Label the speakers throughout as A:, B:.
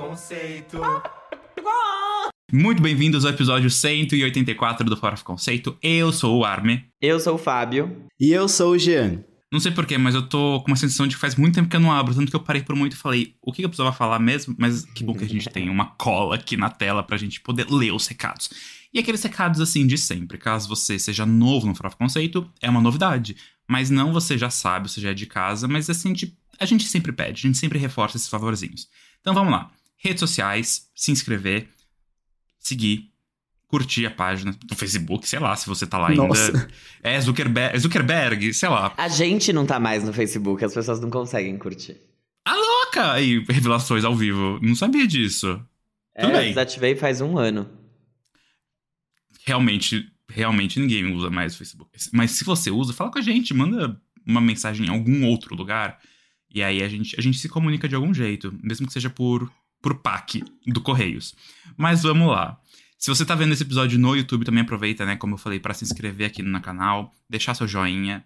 A: Conceito.
B: Muito bem-vindos ao episódio 184 do Fora Conceito. Eu sou o Arme.
A: Eu sou o Fábio.
C: E eu sou o Jean.
B: Não sei porquê, mas eu tô com uma sensação de que faz muito tempo que eu não abro, tanto que eu parei por muito e falei, o que eu precisava falar mesmo? Mas que bom que a gente tem uma cola aqui na tela pra gente poder ler os recados. E aqueles recados assim de sempre, caso você seja novo no Fora Conceito, é uma novidade. Mas não você já sabe, você já é de casa, mas assim, a gente sempre pede, a gente sempre reforça esses favorzinhos. Então vamos lá. Redes sociais, se inscrever, seguir, curtir a página do Facebook, sei lá, se você tá lá
C: Nossa.
B: ainda. É Zuckerberg, Zuckerberg, sei lá.
A: A gente não tá mais no Facebook, as pessoas não conseguem curtir.
B: A louca! Aí, revelações ao vivo. Não sabia disso. Tudo
A: é,
B: bem.
A: desativei faz um ano.
B: Realmente, realmente ninguém usa mais o Facebook. Mas se você usa, fala com a gente, manda uma mensagem em algum outro lugar. E aí a gente, a gente se comunica de algum jeito, mesmo que seja por, por PAC do Correios. Mas vamos lá. Se você tá vendo esse episódio no YouTube, também aproveita, né, como eu falei, para se inscrever aqui no canal, deixar seu joinha,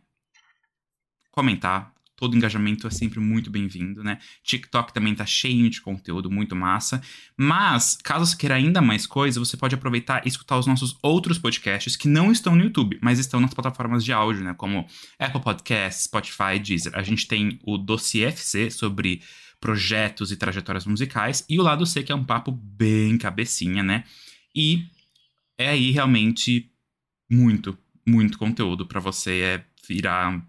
B: comentar. Todo engajamento é sempre muito bem-vindo, né? TikTok também tá cheio de conteúdo muito massa. Mas, caso você queira ainda mais coisa, você pode aproveitar e escutar os nossos outros podcasts que não estão no YouTube, mas estão nas plataformas de áudio, né? Como Apple Podcasts, Spotify, Deezer. A gente tem o Dossiê FC sobre projetos e trajetórias musicais, e o lado C, que é um papo bem cabecinha, né? E é aí realmente muito, muito conteúdo para você é virar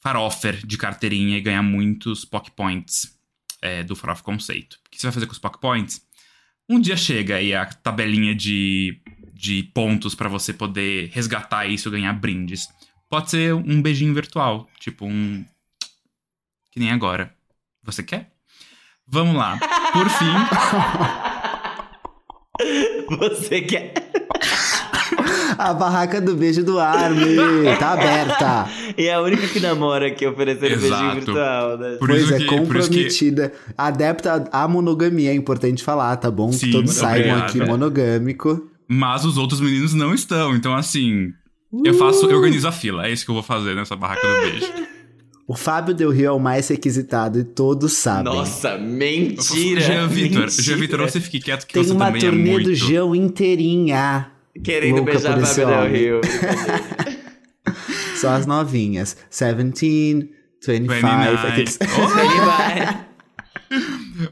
B: farofer de carteirinha e ganhar muitos POC Points é, do Farof Conceito. O que você vai fazer com os POC Points? Um dia chega aí a tabelinha de, de pontos para você poder resgatar isso e ganhar brindes. Pode ser um beijinho virtual, tipo um. Que nem agora. Você quer? Vamos lá. Por fim.
A: Você quer.
C: A barraca do beijo do Arme tá aberta.
A: E é a única que namora que oferecer o beijinho virtual, né?
B: Por
C: pois
B: isso
C: é,
B: que- isso que-
C: comprometida. Adepta à monogamia, é importante falar, tá bom?
B: Sim,
C: que todos saibam
B: obrigado.
C: aqui monogâmico.
B: Mas os outros meninos não estão. Então, assim. Eu faço. Eu organizo a fila. É isso que eu vou fazer nessa barraca do beijo.
C: O Fábio Del Rio é o mais requisitado e todos sabem.
A: Nossa, mentira!
B: Jean Vitor. Jean Vitor, você fique quieto que
C: Tem
B: você
C: uma
B: também é
C: turnê
B: muito.
C: do João inteirinha.
A: Querendo
C: Louca
A: beijar
C: por
A: Fábio Del. Rio.
C: Só as novinhas. 17, 25.
B: 29.
C: aqueles-
A: Ele vai.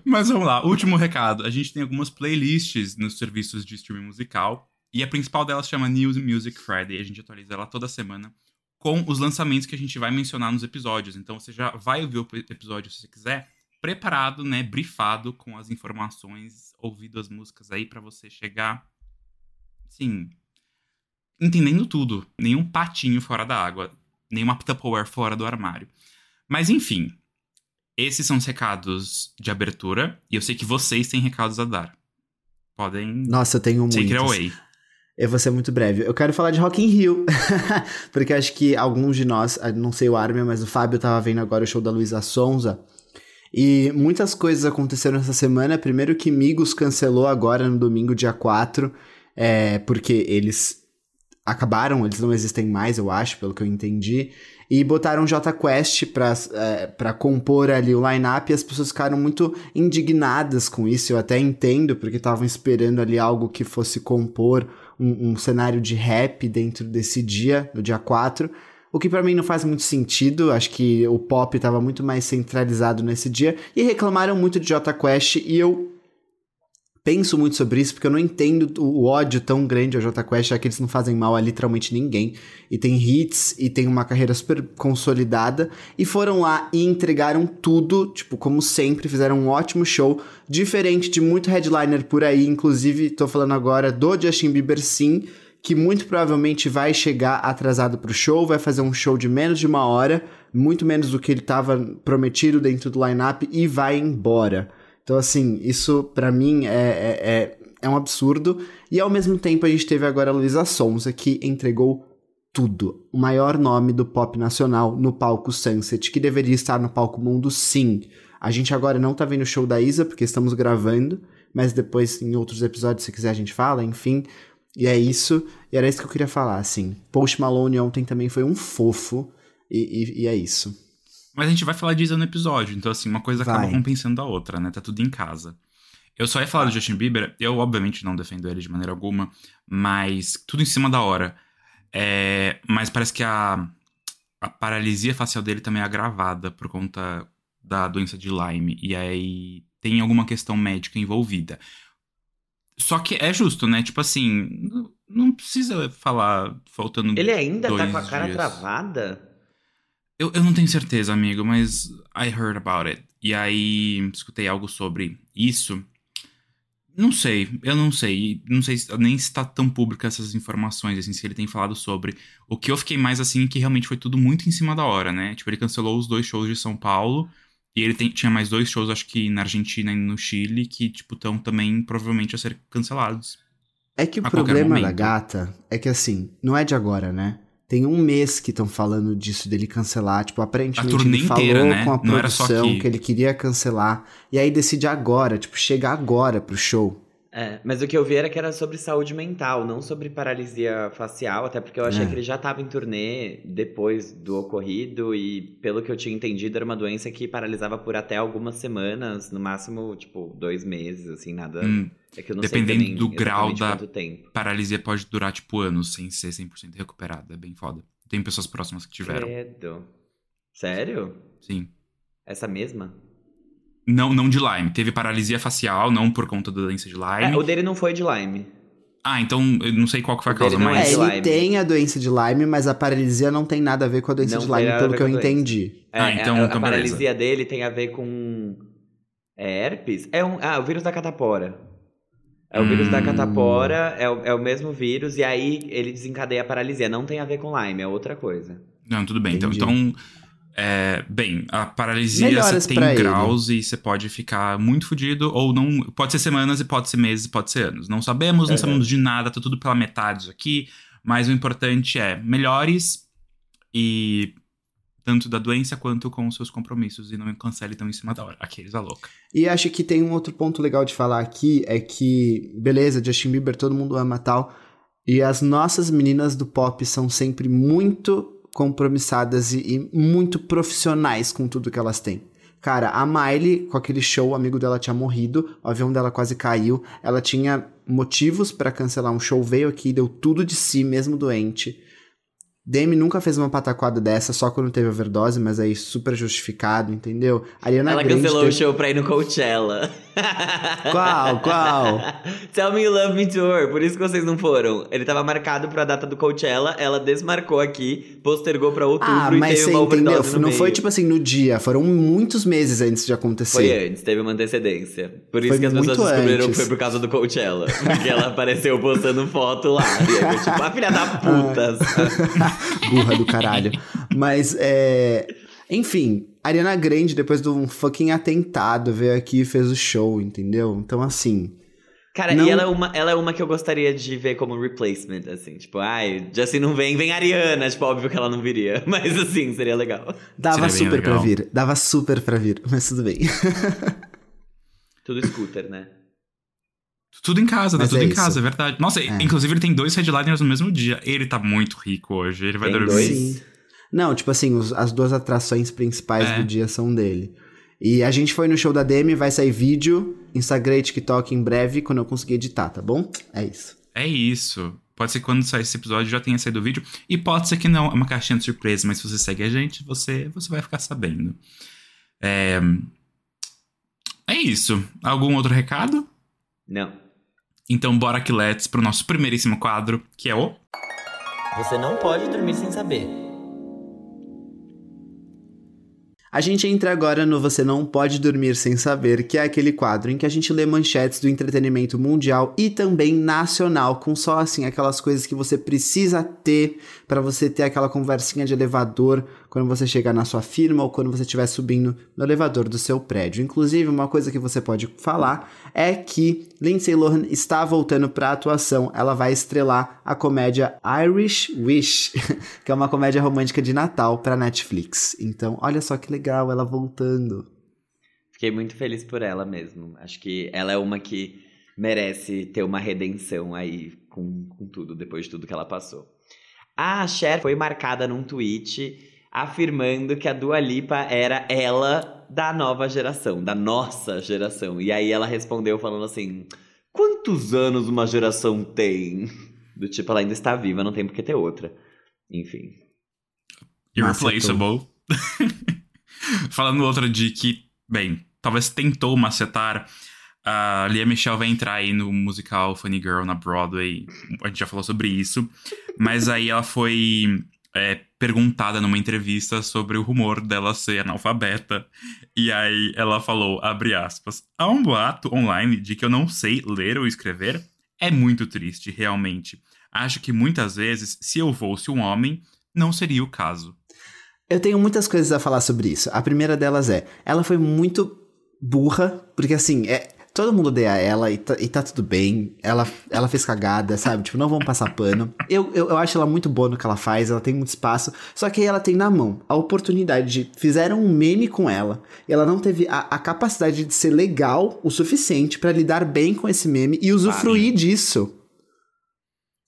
B: Mas vamos lá, último recado. A gente tem algumas playlists nos serviços de streaming musical. E a principal delas chama News Music Friday. A gente atualiza ela toda semana com os lançamentos que a gente vai mencionar nos episódios. Então você já vai ouvir o episódio se você quiser, preparado, né, brifado com as informações, ouvido as músicas aí pra você chegar, sim, entendendo tudo. Nenhum patinho fora da água, nenhuma Tupperware fora do armário. Mas enfim, esses são os recados de abertura. E eu sei que vocês têm recados a dar. Podem.
C: Nossa, eu tenho
B: Take it
C: muitos.
B: away.
C: Eu vou ser muito breve. Eu quero falar de Rock in Rio. Porque acho que alguns de nós, ah, não sei o Armin, mas o Fábio tava vendo agora o show da Luísa Sonza. E muitas coisas aconteceram essa semana. Primeiro que Migos cancelou agora no domingo, dia 4. É, porque eles acabaram, eles não existem mais, eu acho, pelo que eu entendi. E botaram J Quest pra, é, compor ali o line-up e as pessoas ficaram muito indignadas com isso. Eu até entendo, porque estavam esperando ali algo que fosse compor um, um cenário de rap dentro desse dia, no dia 4. O que pra mim não faz muito sentido, acho que o pop tava muito mais centralizado nesse dia. E reclamaram muito de J Quest e eu penso muito sobre isso, porque eu não entendo o ódio tão grande ao Jota Quest, já que eles não fazem mal a literalmente ninguém. E tem hits, e tem uma carreira super consolidada. E foram lá e entregaram tudo, tipo, como sempre, fizeram um ótimo show. Diferente de muito headliner por aí, inclusive, tô falando agora do Justin Bieber, sim, que muito provavelmente vai chegar atrasado pro show, vai fazer um show de menos de uma hora, muito menos do que ele tava prometido dentro do line-up, e vai embora. Então, assim, isso pra mim é, é, é, é um absurdo. E ao mesmo tempo a gente teve agora a Luísa Sonza, que entregou tudo. O maior nome do pop nacional no palco Sunset, que deveria estar no palco Mundo, sim. A gente agora não tá vendo o show da Isa, porque estamos gravando, mas depois em outros episódios, se quiser, a gente fala, enfim. E é isso. E era isso que eu queria falar, assim. Post Malone ontem também foi um fofo. E, e, e é isso.
B: Mas a gente vai falar disso no episódio, então assim, uma coisa acaba
C: Vai.
B: compensando a outra, né? Tá tudo em casa. Eu só ia falar do Justin Bieber, eu obviamente não defendo ele de maneira alguma, mas tudo em cima da hora. É, mas parece que a, a paralisia facial dele também é agravada por conta da doença de Lyme. E aí tem alguma questão médica envolvida. Só que é justo, né? Tipo assim, não precisa falar faltando.
A: Ele ainda tá com a cara
B: dias.
A: travada?
B: Eu, eu não tenho certeza, amigo, mas I heard about it. E aí escutei algo sobre isso. Não sei, eu não sei. Não sei se- nem se tá tão pública essas informações, assim, se ele tem falado sobre. O que eu fiquei mais assim, é que realmente foi tudo muito em cima da hora, né? Tipo, ele cancelou os dois shows de São Paulo. E ele tem- tinha mais dois shows, acho que na Argentina e no Chile, que, tipo, estão também provavelmente a ser cancelados.
C: É que o problema da gata é que assim, não é de agora, né? Tem um mês que estão falando disso dele cancelar. Tipo, aparentemente
B: A turnê
C: ele falou
B: inteira, né?
C: com a
B: Não era só
C: produção
B: aqui.
C: que ele queria cancelar. E aí decide agora, tipo, chega agora pro show.
A: É, mas o que eu vi era que era sobre saúde mental, não sobre paralisia facial, até porque eu achei
C: É.
A: que ele já tava em turnê depois do ocorrido e, pelo que eu tinha entendido, era uma doença que paralisava por até algumas semanas, no máximo, tipo, dois meses, assim, nada.
B: Hum,
A: é que eu não
B: dependendo
A: sei também
B: do grau da- paralisia pode durar, tipo, anos sem ser 100% recuperada. É bem foda. Tem pessoas próximas que tiveram.
A: Credo. Sério?
B: Sim.
A: Essa mesma?
B: Não, não de Lyme. Teve paralisia facial, não por conta da doença de Lyme.
A: É, o dele não foi de Lyme.
B: Ah, então eu não sei qual que foi a causa,
A: não
B: mas.
C: É, ele tem a doença de Lyme, mas a paralisia não tem nada a ver com a doença
A: Não
C: de Lyme,
A: a
C: pelo que eu
A: a
C: entendi.
A: É,
B: Ah, então-
A: a, a
B: então beleza.
A: paralisia dele tem a ver com é herpes? É um, ah, o vírus da catapora. É o vírus da
B: Hum.
A: catapora, é o, é o mesmo vírus, e aí ele desencadeia a paralisia. Não tem a ver com Lyme, é outra coisa.
B: Não, tudo bem. Então,
C: Entendi.
B: então é, bem, a paralisia
C: Melhoras
B: você tem
C: pra ele.
B: graus e você pode ficar muito fudido, ou não. Pode ser semanas e pode ser meses, pode ser anos. Não sabemos, não
A: É.
B: sabemos de nada, tá tudo pela metade isso aqui. Mas o importante é melhores e tanto da doença quanto com os seus compromissos e não cancele tão em cima da hora. Aqueles a louca.
C: E acho que tem um outro ponto legal de falar aqui, é que, beleza, Justin Bieber todo mundo ama tal, e as nossas meninas do pop são sempre muito compromissadas e, e muito profissionais com tudo que elas têm. Cara, a Miley, com aquele show, o amigo dela tinha morrido, o avião dela quase caiu, ela tinha motivos pra cancelar um show, veio aqui, deu tudo de si, mesmo doente. Demi nunca fez uma pataquada dessa, só quando teve overdose, mas aí super justificado, entendeu? Ariana
A: Ela
C: Grande
A: cancelou
C: teve-
A: o show pra ir no Coachella.
C: Qual, qual?
A: Tell Me You Love Me Tour, por isso que vocês não foram. Ele tava marcado pra data do Coachella, ela desmarcou aqui, postergou pra outubro
C: Ah,
A: e
C: mas
A: teve
C: você
A: uma
C: entendeu? Não
A: meio.
C: foi tipo assim no dia, foram muitos meses antes de acontecer.
A: Foi antes, teve uma antecedência. Por isso
C: Foi
A: que as pessoas descobriram que
C: antes.
A: foi por causa do Coachella. Porque ela apareceu postando foto lá. E eu, tipo, a filha da puta.
C: Burra do caralho. Mas, é. Enfim, Ariana Grande, depois de um fucking atentado, veio aqui e fez o show, entendeu? Então, assim.
A: Cara,
C: Não-
A: e ela é, uma, ela é uma que eu gostaria de ver como replacement, assim. Tipo, ai, Justin não vem, vem Ariana. Tipo, óbvio que ela não viria. Mas, assim, seria legal.
C: Dava
B: Seria
C: super pra
B: legal.
C: vir. Dava super pra vir, mas tudo bem.
A: Tudo scooter, né?
B: Tudo em casa, tá
C: Mas
B: tudo
C: é
B: em
C: isso.
B: casa, é verdade. Nossa,
C: É.
B: inclusive ele tem dois headliners no mesmo dia. Ele tá muito rico hoje, ele vai
A: Tem
B: dormir.
A: dois?
C: Não, tipo assim, os- as duas atrações principais
B: É.
C: do dia são dele. E a gente foi no show da Demi, vai sair vídeo, Instagram e TikTok em breve, quando eu conseguir editar, tá bom? É isso.
B: É isso. Pode ser que quando sair esse episódio já tenha saído o vídeo. E pode ser que não, é uma caixinha de surpresa, mas se você segue a gente, você, você vai ficar sabendo. É... é isso. Algum outro recado?
A: Não.
B: Então bora que let's pro nosso primeiríssimo quadro, que é o...
A: Você não pode dormir sem saber.
C: A gente entra agora no Você Não Pode Dormir Sem Saber, que é aquele quadro em que a gente lê manchetes do entretenimento mundial e também nacional, com só assim aquelas coisas que você precisa ter para você ter aquela conversinha de elevador quando você chegar na sua firma ou quando você estiver subindo no elevador do seu prédio. Inclusive, uma coisa que você pode falar é que Lindsay Lohan está voltando para a atuação. Ela vai estrelar a comédia Irish Wish, que é uma comédia romântica de Natal para Netflix. Então, olha só que legal ela voltando.
A: Fiquei muito feliz por ela mesmo. Acho que ela é uma que merece ter uma redenção aí com, com tudo, depois de tudo que ela passou. A Cher foi marcada num tweet afirmando que a Dua Lipa era ela da nova geração, da nossa geração. E aí ela respondeu falando assim: Quantos anos uma geração tem? Do tipo, ela ainda está viva, não tem por que ter outra. Enfim.
B: Irreplaceable. Falando outra de que, bem, talvez tentou macetar. A Lia Michelle vai entrar aí no musical Funny Girl na Broadway. A gente já falou sobre isso. Mas aí ela foi é, perguntada numa entrevista sobre o rumor dela ser analfabeta. E aí ela falou, abre aspas, há um boato online de que eu não sei ler ou escrever. É muito triste, realmente. Acho que muitas vezes, se eu fosse um homem, não seria o caso.
C: Eu tenho muitas coisas a falar sobre isso. A primeira delas é, ela foi muito burra, porque assim, é, todo mundo odeia ela e tá, e tá tudo bem. Ela, ela fez cagada, sabe? Tipo, não vamos passar pano. Eu, eu, eu, acho ela muito boa no que ela faz, ela tem muito espaço. Só que aí ela tem na mão a oportunidade de. Fizeram um meme com ela. E ela não teve a, a capacidade de ser legal o suficiente para lidar bem com esse meme e usufruir disso.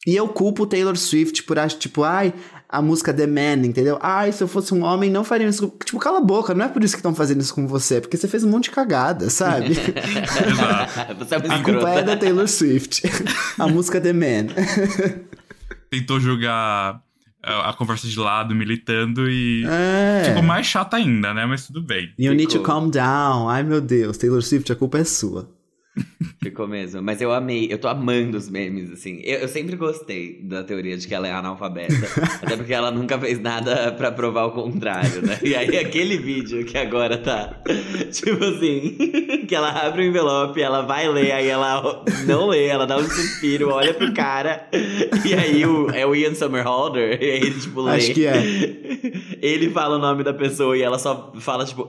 C: E eu culpo o Taylor Swift por achar, tipo, ai, a música The Man, entendeu? Ai, se eu fosse um homem, não faria isso. Tipo, cala a boca, não é por isso que estão fazendo isso com você, é porque você fez um monte de cagada, sabe?
A: você é
C: a culpa é da Taylor Swift. a música The Man.
B: Tentou jogar a conversa de lado, militando e é. ficou mais chata ainda, né? Mas tudo bem.
C: You ficou. need to calm down. Ai, meu Deus, Taylor Swift, a culpa é sua.
A: Ficou mesmo. Mas eu amei, eu tô amando os memes, assim. Eu, eu, sempre gostei da teoria de que ela é analfabeta. até porque ela nunca fez nada para provar o contrário, né? E aí aquele vídeo que agora tá. Tipo assim, que ela abre o envelope, ela vai ler, aí ela não lê, ela dá um suspiro, olha pro cara. E aí o, é o Ian Somerhalder, e aí ele, tipo, lê.
C: Acho que é.
A: Ele fala o nome da pessoa e ela só fala, tipo,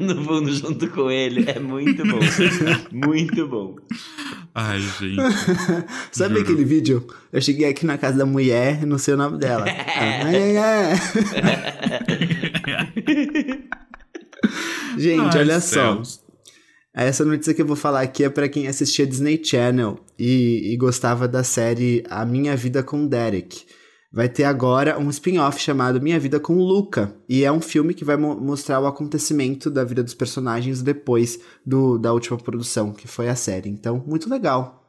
A: no fundo junto com ele. É muito bom. Muito bom.
B: Ai, gente.
C: Sabe Juro. aquele vídeo? Eu cheguei aqui na casa da mulher e não sei o nome dela. ai, ai, ai. gente, ai, olha céus. só. Essa notícia que eu vou falar aqui é para quem assistia Disney Channel e, e gostava da série A Minha Vida com Derek vai ter agora um spin-off chamado Minha Vida com Luca. E é um filme que vai mo mostrar o acontecimento da vida dos personagens depois do, da última produção, que foi a série. Então, muito legal.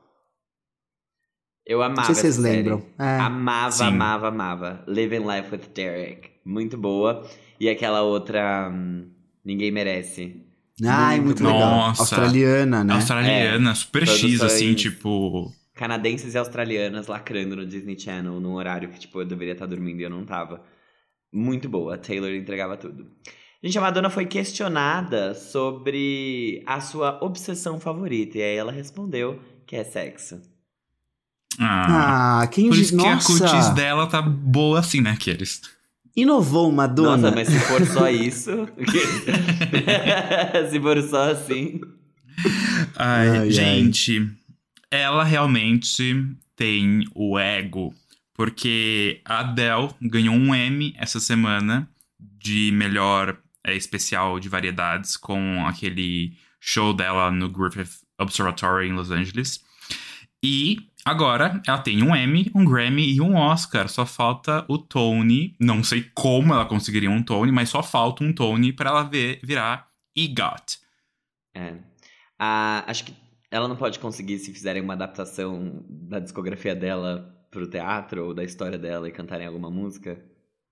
A: Eu amava. Não
C: sei se vocês lembram.
A: É. Amava, Sim. amava, amava. Living Life with Derek. Muito boa. E aquela outra. Hum, Ninguém Merece.
C: Ai, muito, muito legal. Nossa. Australiana, né?
B: Australiana, é. super X, assim, tipo
A: canadenses e australianas lacrando no Disney Channel num horário que, tipo, eu deveria estar dormindo e eu não tava. Muito boa, a Taylor entregava tudo. Gente, a Madonna foi questionada sobre a sua obsessão favorita. E aí ela respondeu que é sexo.
B: Ah, ah quem Por isso Nossa. que a cutis dela tá boa assim, né, Aqueles.
C: Inovou Madonna.
A: Nossa, mas se for só isso. se for só assim.
B: Ai, ai gente. Ai ela realmente tem o ego, porque a Adele ganhou um Emmy essa semana de melhor é, especial de variedades com aquele show dela no Griffith Observatory em Los Angeles. E agora ela tem um Emmy, um Grammy e um Oscar. Só falta o Tony. Não sei como ela conseguiria um Tony, mas só falta um Tony para ela ver, virar EGOT.
A: É. Uh, acho que ela não pode conseguir se fizerem uma adaptação da discografia dela pro teatro ou da história dela e cantarem alguma música?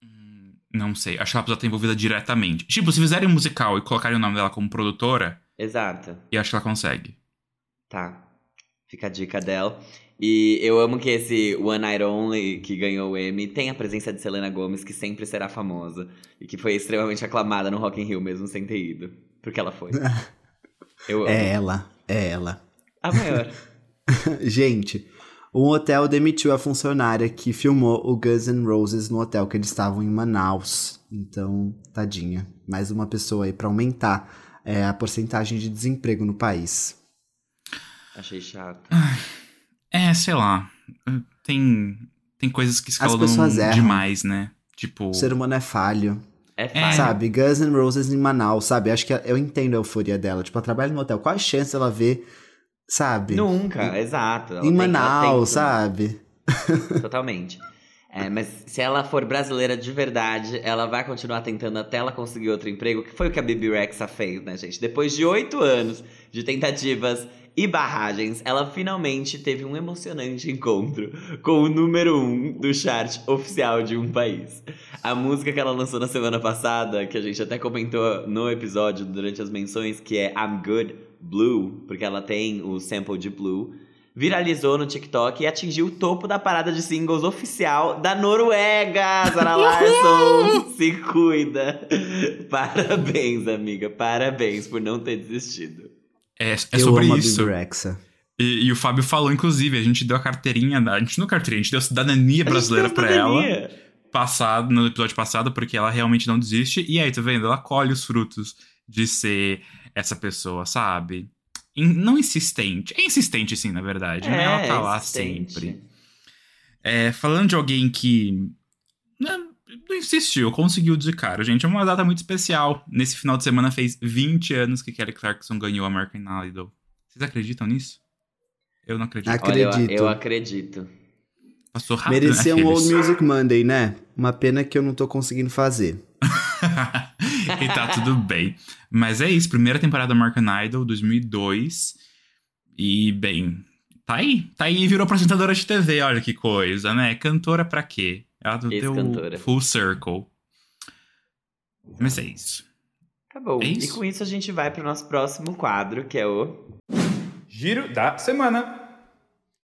B: Hum, não sei. Acho que ela precisa estar envolvida diretamente. Tipo, se fizerem um musical e colocarem o nome dela como produtora.
A: Exato.
B: E acho que ela consegue.
A: Tá. Fica a dica dela. E eu amo que esse One Night Only, que ganhou o Emmy, tem a presença de Selena Gomez, que sempre será famosa. E que foi extremamente aclamada no Rock in Rio, mesmo sem ter ido. Porque ela foi.
C: eu amo. É ela. É ela.
A: A maior.
C: Gente, um hotel demitiu a funcionária que filmou o Guns N' Roses no hotel que eles estavam em Manaus. Então, tadinha. Mais uma pessoa aí para aumentar é, a porcentagem de desemprego no país.
A: Achei chato.
B: É, sei lá. Tem, tem coisas que escalam demais, né? Tipo.
C: O ser humano é falho.
A: É falho.
C: Sabe, Guns N' Roses em Manaus, sabe? Acho que eu entendo a euforia dela. Tipo, ela trabalha no hotel. Qual a chance ela ver sabe?
A: Nunca, exato.
C: em Manaus, sabe?
A: Totalmente. É, mas se ela for brasileira de verdade, ela vai continuar tentando até ela conseguir outro emprego, que foi o que a Bibi Rexa fez, né, gente? Depois de oito anos de tentativas e barragens, ela finalmente teve um emocionante encontro com o número um do chart oficial de um país. A música que ela lançou na semana passada, que a gente até comentou no episódio durante as menções, que é I'm Good Blue, porque ela tem o sample de Blue viralizou no TikTok e atingiu o topo da parada de singles oficial da Noruega. Zara Larsson, se cuida. Parabéns, amiga. Parabéns por não ter desistido.
B: É, é sobre
C: a
B: isso. E, e o Fábio falou, inclusive, a gente deu a carteirinha, a gente não carteirinha, a gente deu cidadania brasileira pra ela. passado, no episódio passado, porque ela realmente não desiste. E aí, tá vendo? Ela colhe os frutos de ser essa pessoa, sabe? In- não insistente. É insistente, sim, na verdade. né? Ela tá lá
A: insistente.
B: sempre. É, falando de alguém que. Não, não insistiu, conseguiu de cara, gente. É uma data muito especial. Nesse final de semana fez 20 anos que Kelly Clarkson ganhou a American Idol. Vocês acreditam nisso? Eu não acredito.
C: Ac-
A: Olha, eu-
C: Acredito.
A: eu acredito.
B: Passou rápido.
C: Merecia
B: né,
C: um Old? Music Monday, né? Uma pena que eu não tô conseguindo fazer.
B: e tá tudo bem. Mas é isso, primeira temporada do American Idol, 2002. E, bem, tá aí. Tá aí e virou apresentadora de TV, olha que coisa, né? Cantora pra quê? Ela deu full circle. Mas é isso.
A: Tá bom.
B: É
A: e
B: isso?
A: com isso a gente vai pro nosso próximo quadro, que é o.
D: Giro da semana.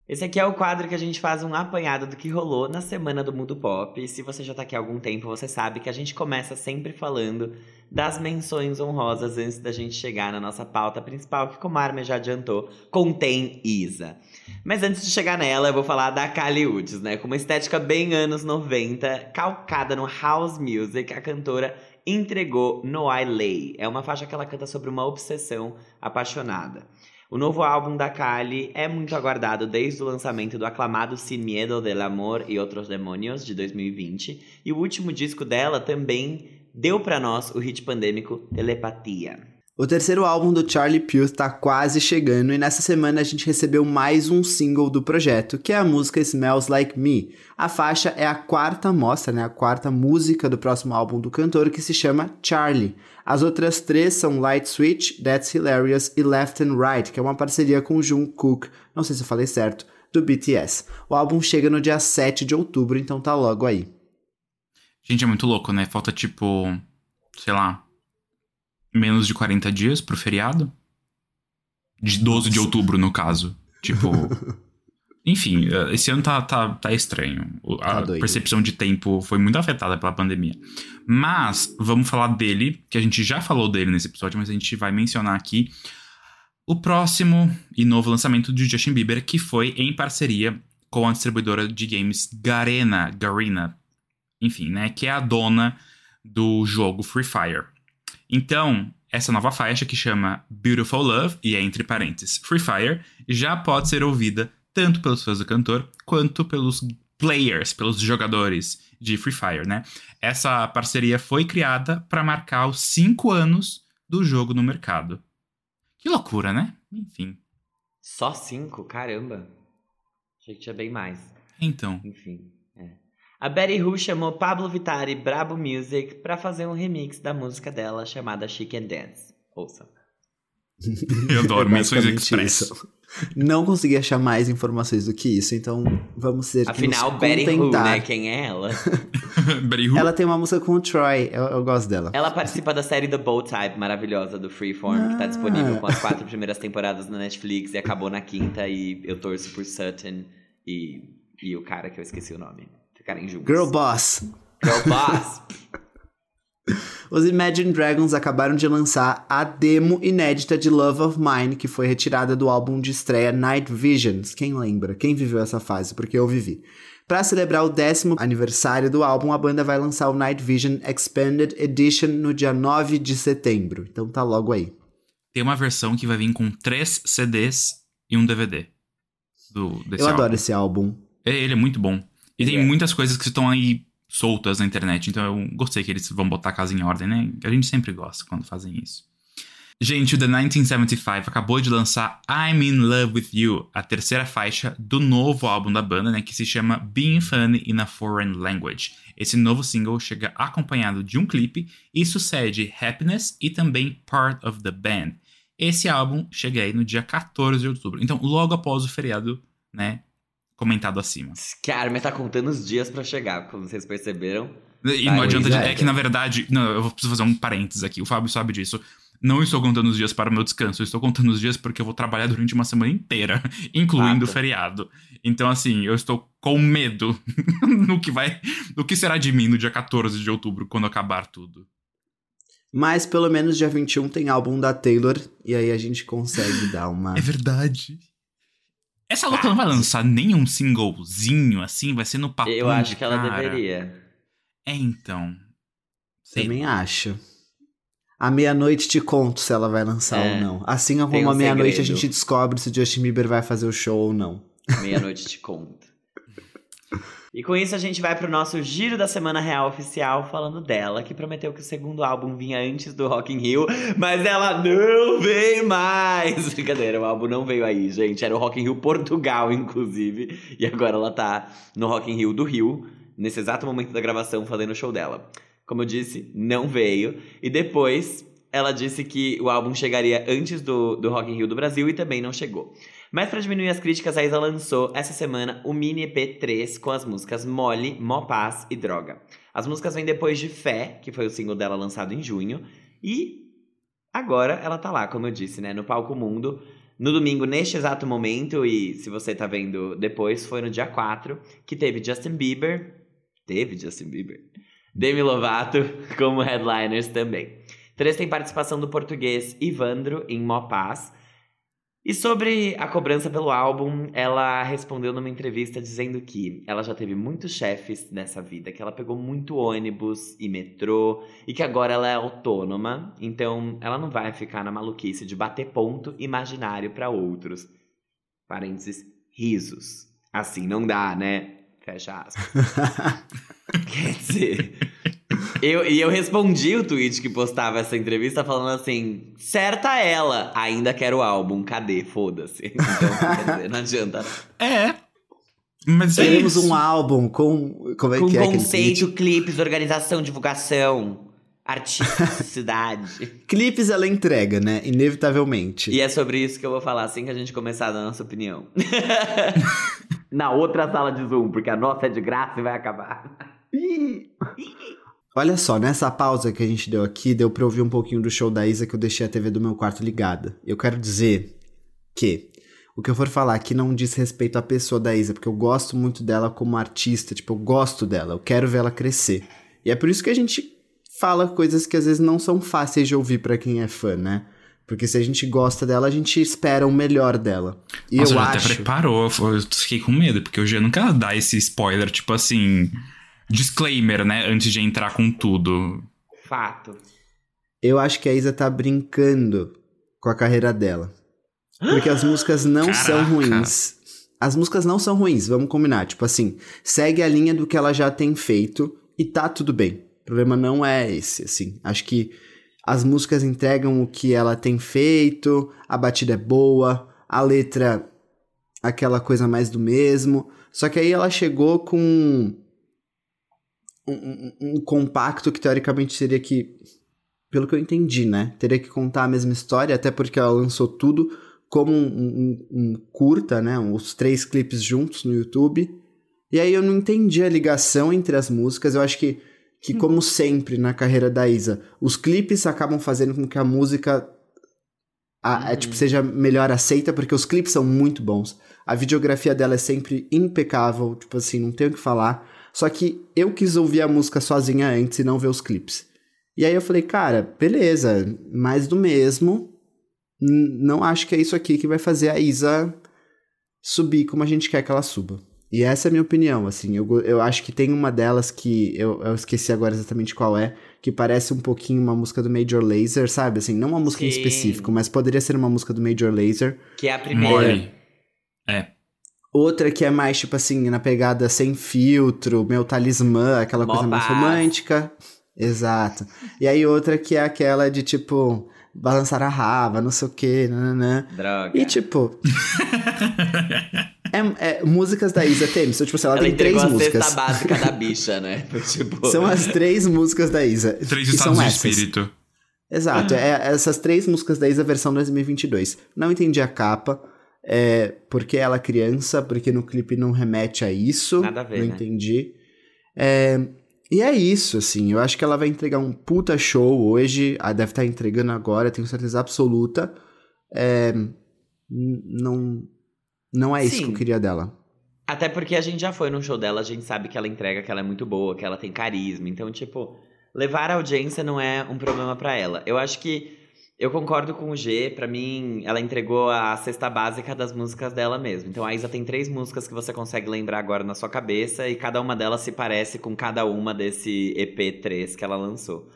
A: Esse aqui é o quadro que a gente faz um apanhado do que rolou na semana do mundo pop. E se você já tá aqui há algum tempo, você sabe que a gente começa sempre falando das menções honrosas antes da gente chegar na nossa pauta principal, que como a Armin já adiantou, contém Isa. Mas antes de chegar nela, eu vou falar da Kali Uchis, né? Com uma estética bem anos 90, calcada no house music, a cantora entregou No I Lay. É uma faixa que ela canta sobre uma obsessão apaixonada. O novo álbum da Kylie é muito aguardado desde o lançamento do aclamado Sin Miedo del Amor e Outros Demônios, de 2020. E o último disco dela também deu pra nós o hit pandêmico Telepatia.
C: O terceiro álbum do Charlie Puth tá quase chegando e nessa semana a gente recebeu mais um single do projeto, que é a música Smells Like Me. A faixa é a quarta mostra, né, a quarta música do próximo álbum do cantor, que se chama Charlie. As outras três são Light Switch, That's Hilarious e Left and Right, que é uma parceria com Jungkook, não sei se eu falei certo, do BTS. O álbum chega no dia 7 de outubro, então tá logo aí.
B: Gente, é muito louco, né? Falta tipo, sei lá, menos de 40 dias pro feriado. De 12 de outubro, no caso. Tipo. Enfim, eh, esse ano tá, tá, tá estranho. A
C: Tá
B: percepção de tempo foi muito afetada pela pandemia. Mas, vamos falar dele, que a gente já falou dele nesse episódio, mas a gente vai mencionar aqui o próximo e novo lançamento de Justin Bieber, que foi em parceria com a distribuidora de games Garena, Garena, enfim, né, que é a dona do jogo Free Fire. Então, essa nova faixa que chama Beautiful Love, e é entre parênteses Free Fire, já pode ser ouvida tanto pelos fãs do cantor quanto pelos players, pelos jogadores de Free Fire, né? Essa parceria foi criada para marcar os cinco anos do jogo no mercado. Que loucura, né? Enfim.
A: Só cinco? Caramba. Achei que tinha bem mais.
B: Então.
A: Enfim, é. A Betty Who chamou Pablo Vittar e Brabo Music pra fazer um remix da música dela chamada Chic and Dance. Ouça.
B: Eu adoro
C: É
B: menções express.
C: isso. Não consegui achar mais informações do que isso, então vamos ser
A: Afinal,
C: nos
A: Betty Who, né? Quem é ela?
B: Betty Who?
C: Ela tem uma música com o Troy, eu, eu gosto dela.
A: Ela participa da série The Bold Type, maravilhosa, do Freeform, que tá
C: Ah.
A: disponível com as quatro primeiras temporadas na Netflix e acabou na quinta. E eu torço por Sutton e, e o cara que eu esqueci o nome. Ficarem juntos.
C: Girl Boss.
A: Girl Boss!
C: Os Imagine Dragons acabaram de lançar a demo inédita de Love of Mine, que foi retirada do álbum de estreia Night Visions. Quem lembra? Quem viveu essa fase? Porque eu vivi. Para celebrar o décimo aniversário do álbum, a banda vai lançar o Night Vision Expanded Edition no dia 9 de setembro. Então tá logo aí.
B: Tem uma versão que vai vir com três CDs e um DVD. Do, desse
C: eu
B: álbum.
C: adoro esse álbum.
B: É, Ele é muito bom. E tem
A: é.
B: muitas coisas que estão aí soltas na internet, então eu gostei que eles vão botar a casa em ordem, né? A gente sempre gosta quando fazem isso. Gente, o The 1975 acabou de lançar I'm in Love with You, a terceira faixa do novo álbum da banda, né, que se chama Being Funny in a Foreign Language. Esse novo single chega acompanhado de um clipe e sucede Happiness e também Part of the Band. Esse álbum chega aí no dia 14 de outubro, então logo após o feriado, né, comentado acima.
A: Cara, mas tá contando os dias pra chegar, como vocês perceberam.
B: E não adianta.
A: é.
B: Que, na verdade. Não, eu vou preciso fazer um parênteses aqui. O Fábio sabe disso. Não estou contando os dias para o meu descanso. Eu estou contando os dias porque eu vou trabalhar durante uma semana inteira, incluindo o feriado. Então, assim, eu estou com medo no que vai. do que será de mim no dia 14 de outubro, quando acabar tudo.
C: Mas pelo menos dia 21 tem álbum da Taylor, e aí a gente consegue dar uma.
B: É verdade. Essa louca não vai lançar nenhum singlezinho assim? Vai ser no papo.
A: Eu acho que ela
B: cara?
A: deveria.
B: É, então. Sei
C: Também acho. À meia-noite te conto se ela vai lançar
A: É.
C: ou não. Assim como
A: um
C: à meia-noite a gente descobre se o Justin Bieber vai fazer o show ou não.
A: Meia-noite te conta. E com isso a gente vai pro nosso giro da semana real oficial falando dela, que prometeu que o segundo álbum vinha antes do Rock in Rio, mas ela não vem mais. Brincadeira, o álbum não veio aí, gente. Era o Rock in Rio Portugal, inclusive, e agora ela tá no Rock in Rio do Rio, nesse exato momento da gravação, fazendo o show dela. Como eu disse, não veio. E depois ela disse que o álbum chegaria antes do, do Rock in Rio do Brasil e também não chegou. Mas pra diminuir as críticas, a Isa lançou essa semana o mini EP 3 com as músicas Mole, Mó Paz e Droga. As músicas vêm depois de Fé, que foi o single dela lançado em junho, e agora ela tá lá, como eu disse, né, no Palco Mundo. No domingo, neste exato momento, e se você tá vendo depois, foi no dia 4, que teve Justin Bieber. Teve Justin Bieber. Demi Lovato como headliners também. Três tem participação do português Ivandro em Mó Paz. E sobre a cobrança pelo álbum, ela respondeu numa entrevista dizendo que ela já teve muitos chefes nessa vida, que ela pegou muito ônibus e metrô, e que agora ela é autônoma, então ela não vai ficar na maluquice de bater ponto imaginário pra outros. Parênteses, risos. Assim não dá, né? Fecha aspas. Quer dizer. Eu, e eu respondi o tweet que postava essa entrevista falando assim: certa ela, ainda quero o álbum, cadê? Foda-se. Então, quer dizer, não adianta.
B: É. Mas é
C: Teremos
B: isso.
C: um álbum com. Como é
A: Com
C: que é? aquele
A: conceito, clipes, organização, divulgação, artisticidade.
C: Clipes ela entrega, né? Inevitavelmente.
A: e é sobre isso que eu vou falar assim que a gente começar a dar a nossa opinião. Na outra sala de Zoom, porque a nossa é de graça e vai acabar.
C: Olha só, nessa pausa que a gente deu aqui, deu pra ouvir um pouquinho do show da Isa que eu deixei a TV do meu quarto ligada. Eu quero dizer que o que eu for falar aqui não diz respeito à pessoa da Isa, porque eu gosto muito dela como artista, tipo, eu gosto dela, eu quero ver ela crescer. E é por isso que a gente fala coisas que às vezes não são fáceis de ouvir pra quem é fã, né? Porque se a gente gosta dela, a gente espera o melhor dela. E
B: Nossa,
C: eu acho.
B: até preparou. Eu fiquei com medo, porque hoje eu nunca dá esse spoiler, tipo assim. Disclaimer, né? Antes de entrar com tudo.
A: Fato.
C: Eu acho que a Isa tá brincando com a carreira dela. Porque as músicas não são
B: Caraca.
C: ruins. As músicas não são ruins, vamos combinar. Tipo assim, segue a linha do que ela já tem feito e tá tudo bem. O problema não é esse, assim. Acho que as músicas entregam o que ela tem feito, a batida é boa, a letra aquela coisa mais do mesmo. Só que aí ela chegou com um, um- compacto que teoricamente seria que, pelo que eu entendi, né? Teria que contar a mesma história, até porque ela lançou tudo como um, um- um curta, né? Os três clipes juntos no YouTube. E aí eu não entendi a ligação entre as músicas. Eu acho que, que como sempre na carreira da Isa, os clipes acabam fazendo com que a música a- é, tipo, seja melhor aceita, porque os clipes são muito bons. A videografia dela é sempre impecável, tipo assim, não tenho o que falar. Só que eu quis ouvir a música sozinha antes e não ver os clipes. E aí eu falei, cara, beleza, mais do mesmo. Não acho que é isso aqui que vai fazer a Isa subir como a gente quer que ela suba. E essa é a minha opinião, assim. Eu, eu acho que tem uma delas que eu, eu esqueci agora exatamente qual é, que parece um pouquinho uma música do Major Lazer, sabe? Assim, não uma música em
A: Sim.
C: específico, mas poderia ser uma música do Major Lazer.
A: Que é a primeira.
B: É.
C: Outra que é mais, tipo assim, na pegada sem filtro, meu talismã, aquela
A: Mó
C: coisa mais romântica. Exato. E aí outra que é aquela de tipo, balançar a raba, não sei o que, nananã.
A: Droga.
C: E tipo. é, é, músicas da Isa Temes. Então, tipo, assim, ela,
A: ela
C: tem três
A: a
C: músicas.
A: cesta básica da bicha, né? Tipo...
C: São as três músicas da Isa.
B: Três estados
C: são
B: de espírito.
C: Exato, é essas três músicas da Isa versão 2022. Não entendi a capa, é, porque ela é criança, porque no clipe não remete a isso.
A: Nada a ver,
C: Não
A: né?
C: entendi. É, e é isso, assim, eu acho que ela vai entregar um puta show hoje, ah, deve estar entregando agora, tenho certeza absoluta. É, não, não é isso
A: Sim.
C: que eu queria dela.
A: Até porque a gente já foi num show dela, a gente sabe que ela entrega, que ela é muito boa, que ela tem carisma. Então, tipo, levar a audiência não é um problema pra ela. Eu acho que eu concordo com o G, pra mim, ela entregou a cesta básica das músicas dela mesmo. Então a Isa tem três músicas que você consegue lembrar agora na sua cabeça e cada uma delas se parece com cada uma desse EP3 que ela lançou.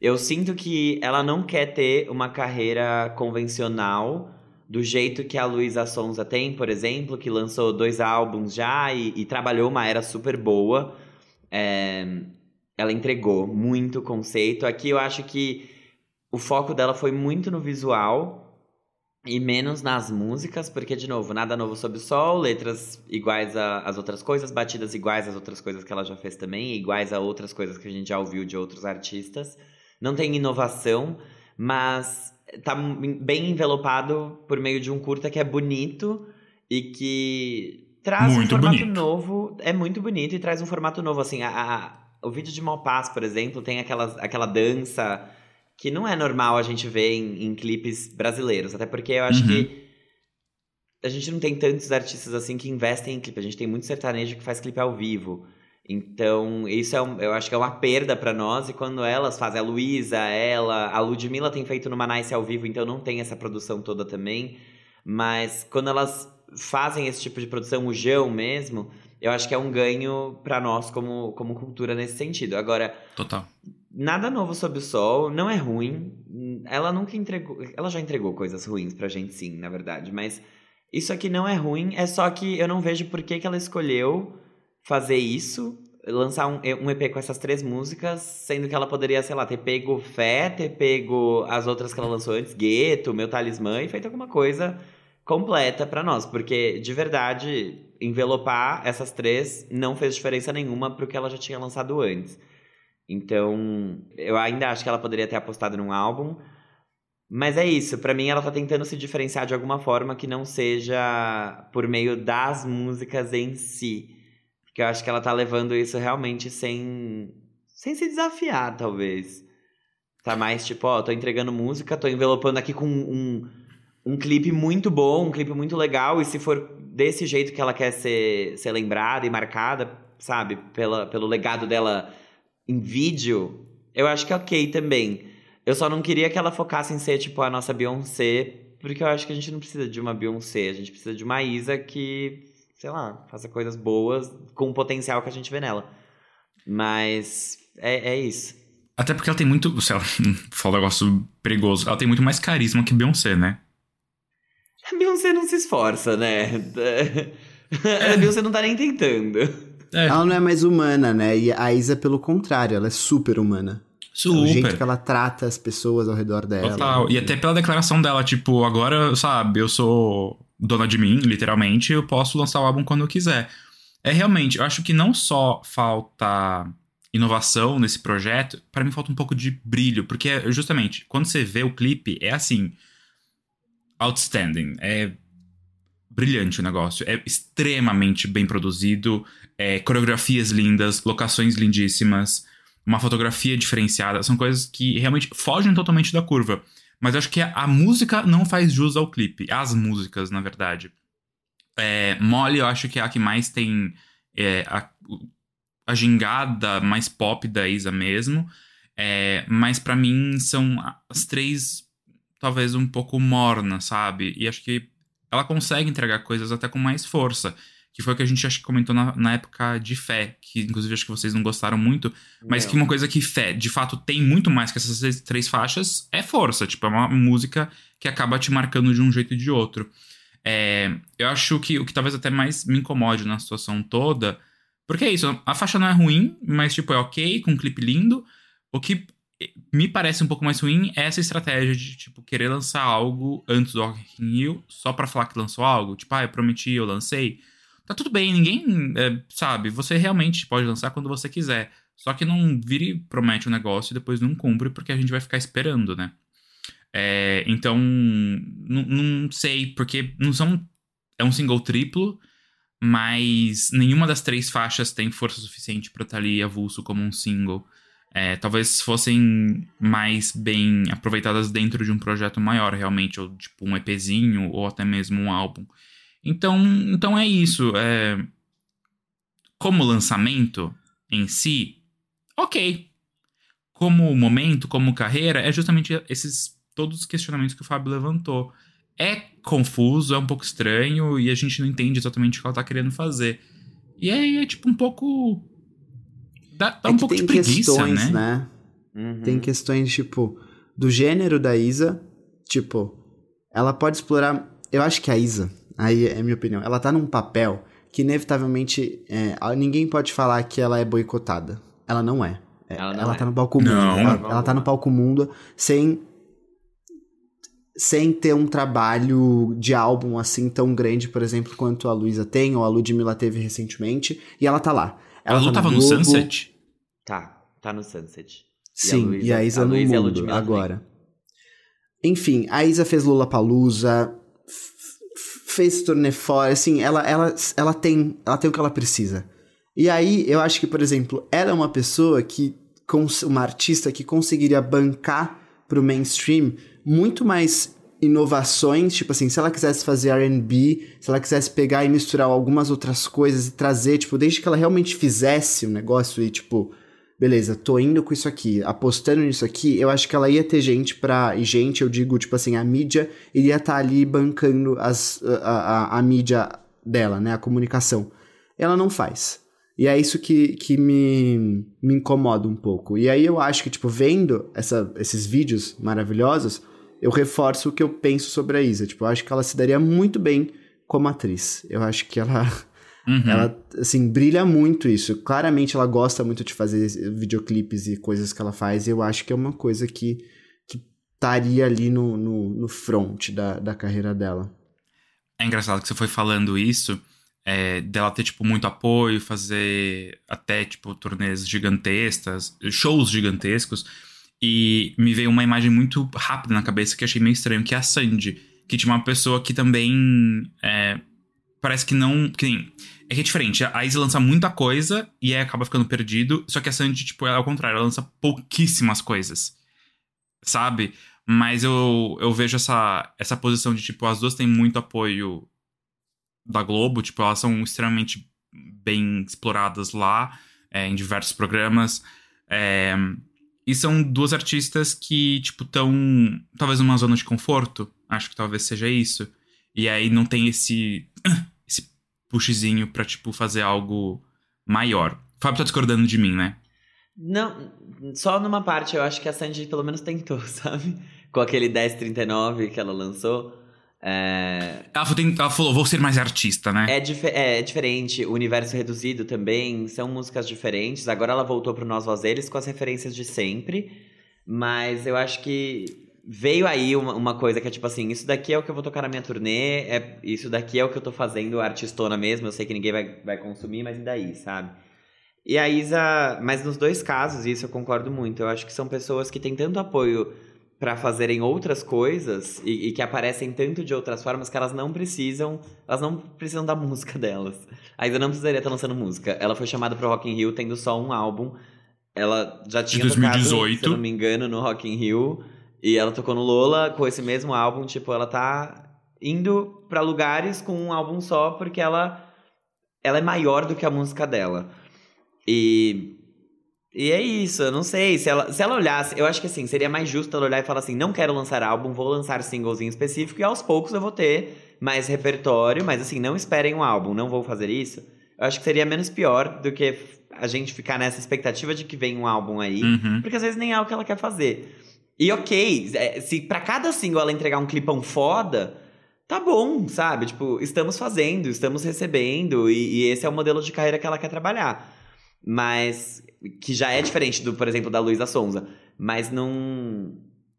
A: Eu sinto que ela não quer ter uma carreira convencional do jeito que a Luísa Sonza tem, por exemplo, que lançou dois álbuns já e, e trabalhou uma era super boa. É, ela entregou muito conceito. Aqui eu acho que o foco dela foi muito no visual e menos nas músicas, porque, de novo, nada novo sob o sol, letras iguais às outras coisas, batidas iguais às outras coisas que ela já fez também, iguais a outras coisas que a gente já ouviu de outros artistas. Não tem inovação, mas tá bem envelopado por meio de um curta que é bonito e que traz
B: Muito
A: um formato
B: bonito.
A: novo. É muito bonito e traz um formato novo. Assim, a, a- o vídeo de Malpass, por exemplo, tem aquelas, aquela dança que não é normal a gente ver em, em clipes brasileiros. Até porque eu acho
B: Uhum.
A: que a gente não tem tantos artistas assim que investem em clipe. A gente tem muito sertanejo que faz clipe ao vivo. Então, isso é um- eu acho que é uma perda pra nós. E quando elas fazem, a Luísa, ela, a Ludmilla tem feito no Manice ao vivo, então não tem essa produção toda também. Mas quando elas fazem esse tipo de produção, o Jão mesmo, eu acho que é um ganho pra nós como, como cultura nesse sentido. Agora,
B: Total.
A: Nada novo sob o sol, não é ruim. Ela nunca entregou. Ela já entregou coisas ruins pra gente, sim, na verdade. Mas isso aqui não é ruim, é só que eu não vejo por que, que ela escolheu fazer isso, lançar um, um EP com essas três músicas, sendo que ela poderia, sei lá, ter pego Fé, ter pego as outras que ela lançou antes, Gueto, Meu Talismã, e feito alguma coisa completa pra nós. Porque, de verdade, envelopar essas três não fez diferença nenhuma pro que ela já tinha lançado antes. Então, eu ainda acho que ela poderia ter apostado num álbum. Mas é isso, pra mim ela tá tentando se diferenciar de alguma forma que não seja por meio das músicas em si. Porque eu acho que ela tá levando isso realmente sem sem se desafiar, talvez. Tá mais tipo, ó, tô entregando música, tô envelopando aqui com um, um clipe muito bom, um clipe muito legal, e se for desse jeito que ela quer ser, ser lembrada e marcada, sabe, pela, pelo legado dela em vídeo, eu acho que é ok também. Eu só não queria que ela focasse em ser, tipo, a nossa Beyoncé, porque eu acho que a gente não precisa de uma Beyoncé, a gente precisa de uma Isa que, sei lá, faça coisas boas com o potencial que a gente vê nela. Mas é, é isso.
B: Até porque ela tem muito. Sei lá, falar um negócio perigoso. Ela tem muito mais carisma que Beyoncé, né?
A: A Beyoncé não se esforça, né? A Beyoncé não tá nem tentando.
B: É,
C: Ela não é mais humana, né? E a Isa, pelo contrário, ela é super humana. O jeito que
B: super.
C: ela trata as pessoas ao redor dela.
B: Total. E até pela declaração dela, tipo, agora, sabe, eu sou dona de mim, literalmente, eu posso lançar o álbum quando eu quiser. É realmente, eu acho que não só falta inovação nesse projeto, pra mim falta um pouco de brilho, porque justamente, quando você vê o clipe, é assim, outstanding, é brilhante o negócio, é extremamente bem produzido, é, coreografias lindas, locações lindíssimas, uma fotografia diferenciada, são coisas que realmente fogem totalmente da curva. Mas eu acho que a, a música não faz jus ao clipe, as músicas, na verdade. É, Molly, eu acho que é a que mais tem é, a, a gingada mais pop da Isa mesmo. É, mas pra mim são as três, talvez um pouco morna, sabe? E acho que ela consegue entregar coisas até com mais força. Que foi o que a gente acho que comentou na, na época de Fé, que inclusive acho que vocês não gostaram muito, mas
A: Não.
B: que uma coisa que Fé, de fato, tem muito mais que essas três- faixas é força. Tipo, é uma música que acaba te marcando de um jeito e de outro. É, eu acho que o que talvez até mais me incomode na situação toda. Porque é isso, a faixa não é ruim, mas, tipo, é ok, com um clipe lindo. O que me parece um pouco mais ruim essa estratégia de, tipo, querer lançar algo antes do Rock in Rio só pra falar que lançou algo. Tipo, ah, eu prometi, eu lancei. Tá tudo bem, ninguém é, sabe. Você realmente pode lançar quando você quiser. Só que não vire e promete um negócio e depois não cumpre, porque a gente vai ficar esperando, né? É, então, não sei, porque não são. É um single triplo, mas nenhuma das três faixas tem força suficiente para estar tá ali avulso como um single. É, talvez fossem mais bem aproveitadas dentro de um projeto maior, realmente, ou tipo um EPzinho, ou até mesmo um álbum. Então, então é isso. É... Como lançamento em si, ok. Como momento, como carreira, é justamente esses todos os questionamentos que o Fábio levantou. É confuso, é um pouco estranho e a gente não entende exatamente o que ela tá querendo fazer. E é, é tipo um pouco. Dá, dá
C: é
B: um pouco de preguiça,
C: questões,
B: né?
C: né?
A: Uhum.
C: Tem questões, tipo, do gênero da Isa. Tipo, ela pode explorar. Eu acho que a Isa, aí é minha opinião, ela tá num papel que inevitavelmente é, ninguém pode falar que ela é boicotada. Ela não é. é
A: Ela não
C: ela
A: é.
C: tá no palco mundo.
B: Não.
C: Ela, ela tá no palco mundo sem sem ter um trabalho de álbum assim tão grande, por exemplo, quanto a Luísa tem, ou a Ludmilla teve recentemente, e ela tá lá. Ela
B: a Lu
C: tá
B: tava no
C: Globo.
B: Sunset?
A: Tá, tá no Sunset.
C: Sim, e a, Isa
A: a
C: no
A: Luísa a
C: mundo
A: Ludmilla
C: agora. Enfim, a Isa fez Lula Palusa, fez turnê fora, assim, ela, ela, ela, tem, ela tem o que ela precisa. E aí, eu acho que, por exemplo, ela é uma pessoa que, uma artista que conseguiria bancar pro mainstream muito mais inovações, tipo assim, se ela quisesse fazer R&B, se ela quisesse pegar e misturar algumas outras coisas e trazer, tipo, desde que ela realmente fizesse o negócio e, tipo, beleza, tô indo com isso aqui, apostando nisso aqui, eu acho que ela ia ter gente pra. E gente, eu digo, tipo assim, a mídia iria estar ali bancando as, a, a, a mídia dela, né? A comunicação. Ela não faz. E é isso que, que me, me incomoda um pouco. E aí eu acho que, tipo, vendo essa, esses vídeos maravilhosos, eu reforço o que eu penso sobre a Isa. Tipo, eu acho que ela se daria muito bem como atriz. Eu acho que ela
B: Uhum.
C: ela, assim, brilha muito isso. Claramente ela gosta muito de fazer videoclipes e coisas que ela faz. E eu acho que é uma coisa que, que estaria ali no, no, no front da, da carreira dela.
B: É engraçado que você foi falando isso, é, dela ter, tipo, muito apoio, fazer até, tipo, turnês gigantescas, shows gigantescos. E me veio uma imagem muito rápida na cabeça que achei meio estranho, que é a Sandy. Que tinha uma pessoa que também é, parece que não. Que nem, é que é diferente. A Izzy lança muita coisa e aí acaba ficando perdido. Só que a Sandy, tipo, é ao contrário, ela lança pouquíssimas coisas. Sabe? Mas eu, eu vejo essa, essa posição de, tipo, as duas têm muito apoio da Globo, tipo, elas são extremamente bem exploradas lá, é, em diversos programas. É, e são duas artistas que, tipo, estão talvez numa zona de conforto. Acho que talvez seja isso. E aí não tem esse, esse pushzinho pra, tipo, fazer algo maior. O Fábio tá discordando de mim, né?
A: Não, só numa parte eu acho que a Sandy pelo menos tentou, sabe? Com aquele 1039 que ela lançou. É,
B: Ela, falou- ela falou, vou ser mais artista, né?
A: é, dife- é diferente, o universo reduzido também, são músicas diferentes. Agora ela voltou pro Nós Voz Eles com as referências de sempre. Mas eu acho que veio aí uma, uma coisa que é tipo assim: isso daqui é o que eu vou tocar na minha turnê, é, isso daqui é o que eu tô fazendo artistona mesmo. Eu sei que ninguém vai, vai consumir, mas e daí, sabe? E a Isa, mas nos dois casos, isso eu concordo muito. Eu acho que são pessoas que têm tanto apoio pra fazerem outras coisas e, e que aparecem tanto de outras formas que elas não precisam, elas não precisam da música delas. A Isa não precisaria estar lançando música. Ela foi chamada pro Rock in Rio tendo só um álbum. Ela já tinha
B: 2018.
A: tocado, se não me engano, no Rock in Rio e ela tocou no Lola com esse mesmo álbum, tipo, ela tá indo pra lugares com um álbum só porque ela ela é maior do que a música dela. E e é isso, eu não sei. Se ela, se ela olhasse, eu acho que assim, seria mais justo ela olhar e falar assim: não quero lançar álbum, vou lançar singles em específico, e aos poucos eu vou ter mais repertório, mas assim, não esperem um álbum, não vou fazer isso. Eu acho que seria menos pior do que a gente ficar nessa expectativa de que vem um álbum aí,
B: Uhum.
A: porque às vezes nem é o que ela quer fazer. E ok, é, se pra cada single ela entregar um clipão foda, tá bom, sabe? Tipo, estamos fazendo, estamos recebendo, e, e esse é o modelo de carreira que ela quer trabalhar. Mas que já é diferente do, por exemplo, da Luísa Sonza. Mas não.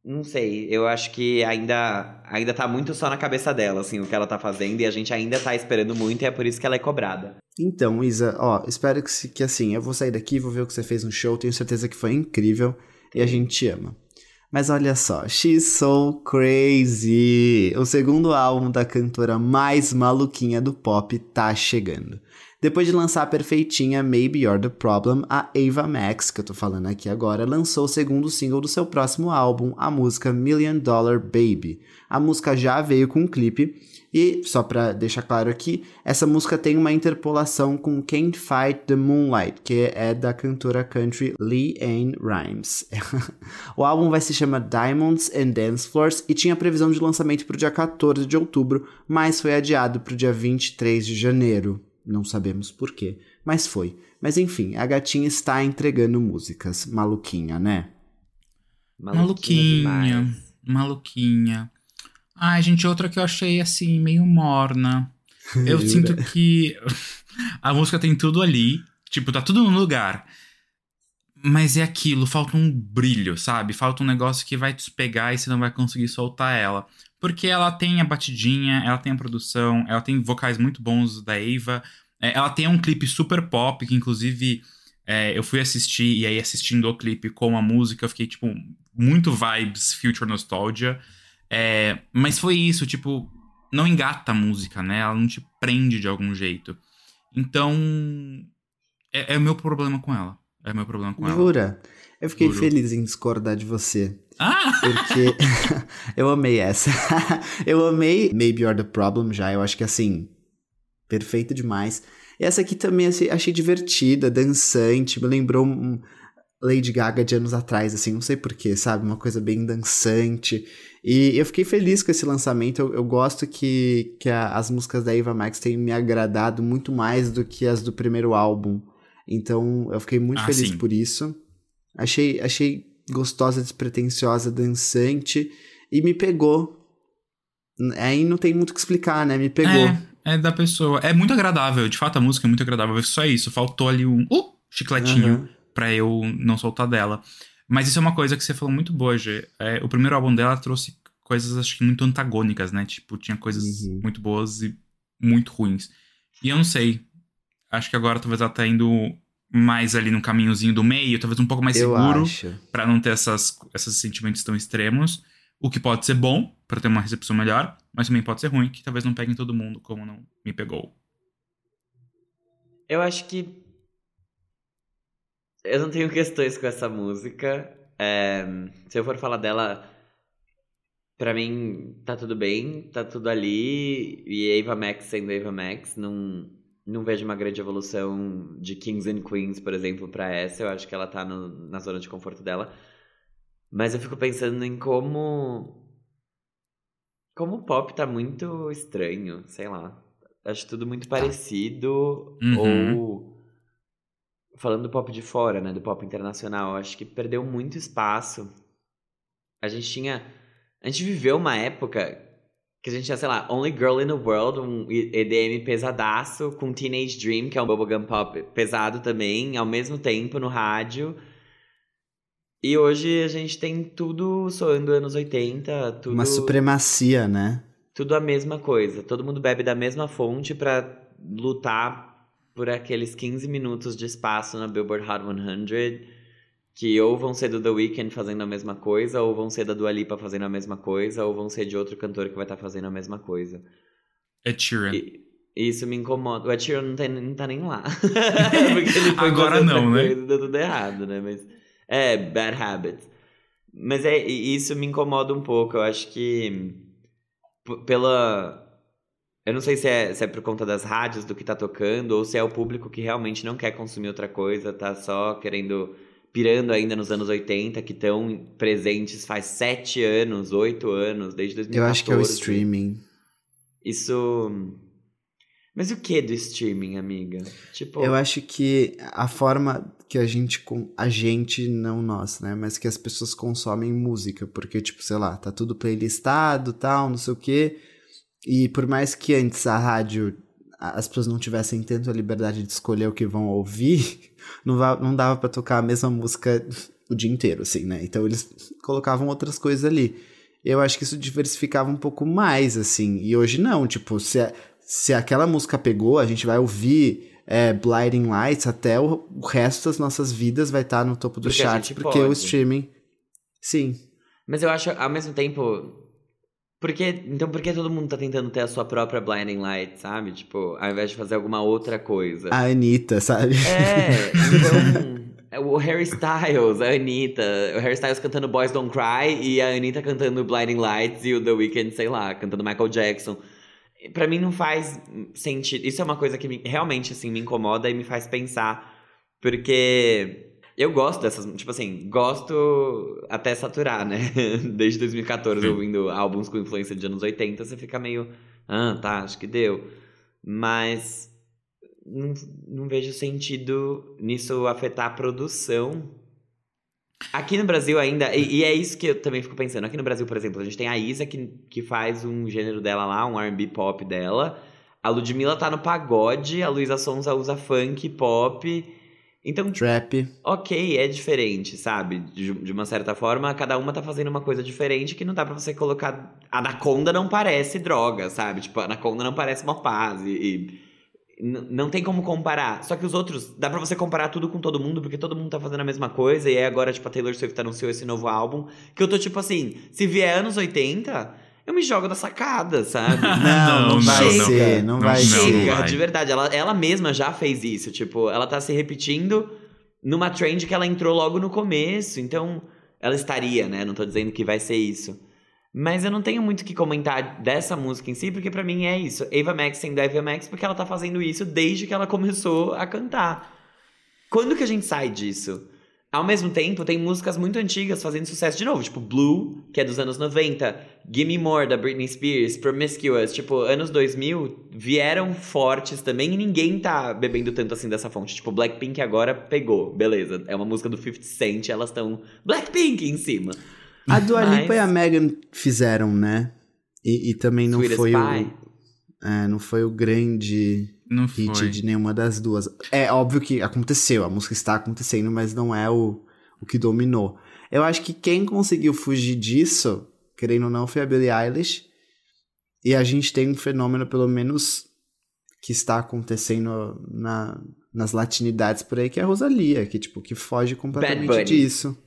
A: Não sei. Eu acho que ainda, ainda tá muito só na cabeça dela, assim, o que ela tá fazendo. E a gente ainda tá esperando muito, e é por isso que ela é cobrada.
C: Então, Isa, ó, espero que, que assim, eu vou sair daqui, vou ver o que você fez no show, tenho certeza que foi incrível e a gente te ama. Mas olha só, She's So Crazy! O segundo álbum da cantora mais maluquinha do pop tá chegando. Depois de lançar a perfeitinha Maybe You're the Problem, a Ava Max, que eu tô falando aqui agora, lançou o segundo single do seu próximo álbum, a música Million Dollar Baby. A música já veio com um clipe, e só pra deixar claro aqui, essa música tem uma interpolação com Can't Fight the Moonlight, que é da cantora country Lee Ann Rimes. o álbum vai se chamar Diamonds and Dance Floors e tinha previsão de lançamento para o dia 14 de outubro, mas foi adiado para o dia 23 de janeiro. Não sabemos por quê, mas foi. Mas enfim, a gatinha está entregando músicas. Maluquinha, né?
B: Maluquinha. Maluquinha. Ai, gente, outra que eu achei assim, meio morna. Eu sinto que a música tem tudo ali. Tipo, tá tudo no lugar. Mas é aquilo, falta um brilho, sabe? Falta um negócio que vai te pegar e você não vai conseguir soltar ela. Porque ela tem a batidinha, ela tem a produção, ela tem vocais muito bons da Eva. É, ela tem um clipe super pop, que inclusive é, eu fui assistir, e aí assistindo o clipe com a música, eu fiquei, tipo, muito vibes Future Nostalgia. É, mas foi isso, tipo, não engata a música, né? Ela não te prende de algum jeito. Então, é, é o meu problema com ela. É o meu problema com
C: Jura?
B: ela.
C: Eu fiquei
B: Juro.
C: feliz em discordar de você.
B: Ah!
C: Porque eu amei essa. eu amei Maybe You're the Problem já. Eu acho que assim, perfeito demais. E essa aqui também assim, achei divertida, dançante, me lembrou um Lady Gaga de anos atrás, assim, não sei porquê, sabe? Uma coisa bem dançante. E eu fiquei feliz com esse lançamento. Eu, eu gosto que, que a, as músicas da Eva Max têm me agradado muito mais do que as do primeiro álbum. Então eu fiquei muito
B: Ah,
C: feliz
B: sim.
C: por isso. Achei, achei gostosa, despretensiosa, dançante e me pegou. Aí não tem muito o que explicar, né? Me pegou.
B: É, é da pessoa. É muito agradável, de fato a música é muito agradável. Só isso, faltou ali um uh, chicletinho
C: Aham.
B: pra eu não soltar dela. Mas isso é uma coisa que você falou muito boa, Gê. É, o primeiro álbum dela trouxe coisas, acho que muito antagônicas, né? Tipo, tinha coisas
C: Uhum.
B: muito boas e muito ruins. E eu não sei. Acho que agora talvez ela tá indo mais ali no caminhozinho do meio, talvez um pouco mais
C: eu
B: seguro. Pra não ter essas, esses sentimentos tão extremos. O que pode ser bom, pra ter uma recepção melhor, mas também pode ser ruim, que talvez não peguem todo mundo, como não me pegou.
A: Eu acho que. Eu não tenho questões com essa música. É, Se eu for falar dela, pra mim tá tudo bem, tá tudo ali. E Ava Max sendo Ava Max, não, não vejo uma grande evolução de Kings and Queens, por exemplo, pra essa. Eu acho que ela tá no- na zona de conforto dela. Mas eu fico pensando em como. Como o pop tá muito estranho, sei lá. Acho tudo muito parecido.
B: Uhum.
A: Ou. Falando do pop de fora, né? Do pop internacional, acho que perdeu muito espaço. A gente tinha. A gente viveu uma época que a gente tinha, sei lá, Only Girl in the World, um EDM pesadaço, com Teenage Dream, que é um bubblegum pop pesado também, ao mesmo tempo no rádio. E hoje a gente tem tudo soando anos 80, tudo,
C: Uma supremacia, né?
A: tudo a mesma coisa. Todo mundo bebe da mesma fonte pra lutar por aqueles 15 minutos de espaço na Billboard Hot 100, que ou vão ser do The Weeknd fazendo a mesma coisa, ou vão ser da Dua Lipa fazendo a mesma coisa, ou vão ser de outro cantor que vai estar fazendo a mesma coisa.
B: É Sheeran.
A: E isso me incomoda. O Ed Sheeran não, tem, não tá nem lá.
B: Agora não, né?
A: coisa deu tudo errado, né? Mas, é, bad habits. Mas é, isso me incomoda um pouco. Eu acho que pela... Eu não sei se é, se é por conta das rádios, do que tá tocando, ou se é o público que realmente não quer consumir outra coisa, tá só querendo... Pirando ainda nos anos 80, que estão presentes faz sete anos, oito anos, desde 2014.
C: Eu acho que é o streaming.
A: Isso. Mas o que do streaming, amiga? Tipo.
C: Eu acho que a forma que a gente, com- a gente, não nós, né? Mas que as pessoas consomem música, porque, tipo, sei lá, tá tudo playlistado, tal, não sei o quê. E por mais que antes a rádio, as pessoas não tivessem tanto a liberdade de escolher o que vão ouvir, não, não dava para tocar a mesma música o dia inteiro, assim, né? Então eles colocavam outras coisas ali. Eu acho que isso diversificava um pouco mais, assim. E hoje não, tipo, se, se aquela música pegou, a gente vai ouvir é, Blinding Lights até o, o, resto das nossas vidas vai estar tá no topo do chat, porque pode. o streaming. Sim.
A: Mas eu acho, ao mesmo tempo. Porque, então por que todo mundo tá tentando ter a sua própria Blinding Light, sabe? Tipo, ao invés de fazer alguma outra coisa.
C: A Anitta, sabe?
A: É, então. o Harry Styles, a Anitta. O Harry Styles cantando Boys Don't Cry e a Anitta cantando Blinding Lights e o The Weeknd, sei lá, cantando Michael Jackson. Pra mim não faz sentido. Isso é uma coisa que me, realmente, assim, me incomoda e me faz pensar. Porque eu gosto dessas, tipo assim, gosto até saturar, né? Desde 2014, ouvindo álbuns com influência de anos 80, você fica meio, ah, tá, acho que deu. Mas não, não vejo sentido nisso afetar a produção. Aqui no Brasil ainda, e, e, é isso que eu também fico pensando. Aqui no Brasil, por exemplo, a gente tem a Isa que, que faz um gênero dela lá, um RB pop dela. A Ludmilla tá no pagode, a Luísa Sonza usa funk, pop. Então.
C: Trap.
A: Ok, é diferente, sabe? De, de, uma certa forma, cada uma tá fazendo uma coisa diferente que não dá pra você colocar. Anaconda não parece droga, sabe? Tipo, Anaconda não parece uma paz. E, e não tem como comparar. Só que os outros, dá pra você comparar tudo com todo mundo, porque todo mundo tá fazendo a mesma coisa. E aí agora, tipo, a Taylor Swift anunciou esse novo álbum. Que eu tô tipo assim, se vier anos 80, eu me jogo da sacada, sabe?
C: não, não, não, vai não, ser, não, vai ser.
A: de verdade. Ela, ela mesma já fez isso. Tipo, ela tá se repetindo numa trend que ela entrou logo no começo. Então, ela estaria, né? Não tô dizendo que vai ser isso. Mas eu não tenho muito o que comentar dessa música em si, porque para mim é isso. Ava Max sendo Ava Max porque ela tá fazendo isso desde que ela começou a cantar. Quando que a gente sai disso? Ao mesmo tempo, tem músicas muito antigas fazendo sucesso de novo, tipo Blue, que é dos anos 90, Gimme More, da Britney Spears, Promiscuous, tipo, anos 2000 vieram fortes também e ninguém tá bebendo tanto assim dessa fonte. Tipo, Blackpink agora pegou, beleza, é uma música do 50 Cent, elas estão Blackpink em cima.
C: A Dua Lipa Mas... e a Megan fizeram, né? E, e também não foi o. É, não foi o grande não hit foi. de nenhuma das duas. É óbvio que aconteceu, a música está acontecendo, mas não é o, o que dominou. Eu acho que quem conseguiu fugir disso, querendo ou não, foi a Billie Eilish. E a gente tem um fenômeno, pelo menos, que está acontecendo na, nas latinidades por aí, que é a Rosalia, que, tipo, que foge completamente disso.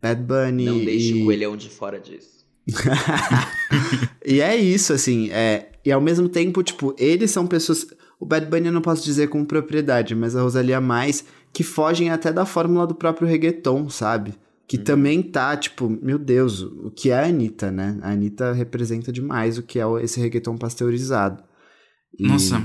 C: Bad Bunny.
A: Não deixe e... o coelhão de fora disso.
C: e é isso, assim. É... E ao mesmo tempo, tipo, eles são pessoas. O Bad Bunny eu não posso dizer com propriedade, mas a Rosalia mais, que fogem até da fórmula do próprio reggaeton, sabe? Que uhum. também tá, tipo, meu Deus, o que é a Anitta, né? A Anitta representa demais o que é esse reggaeton pasteurizado.
B: E... Nossa,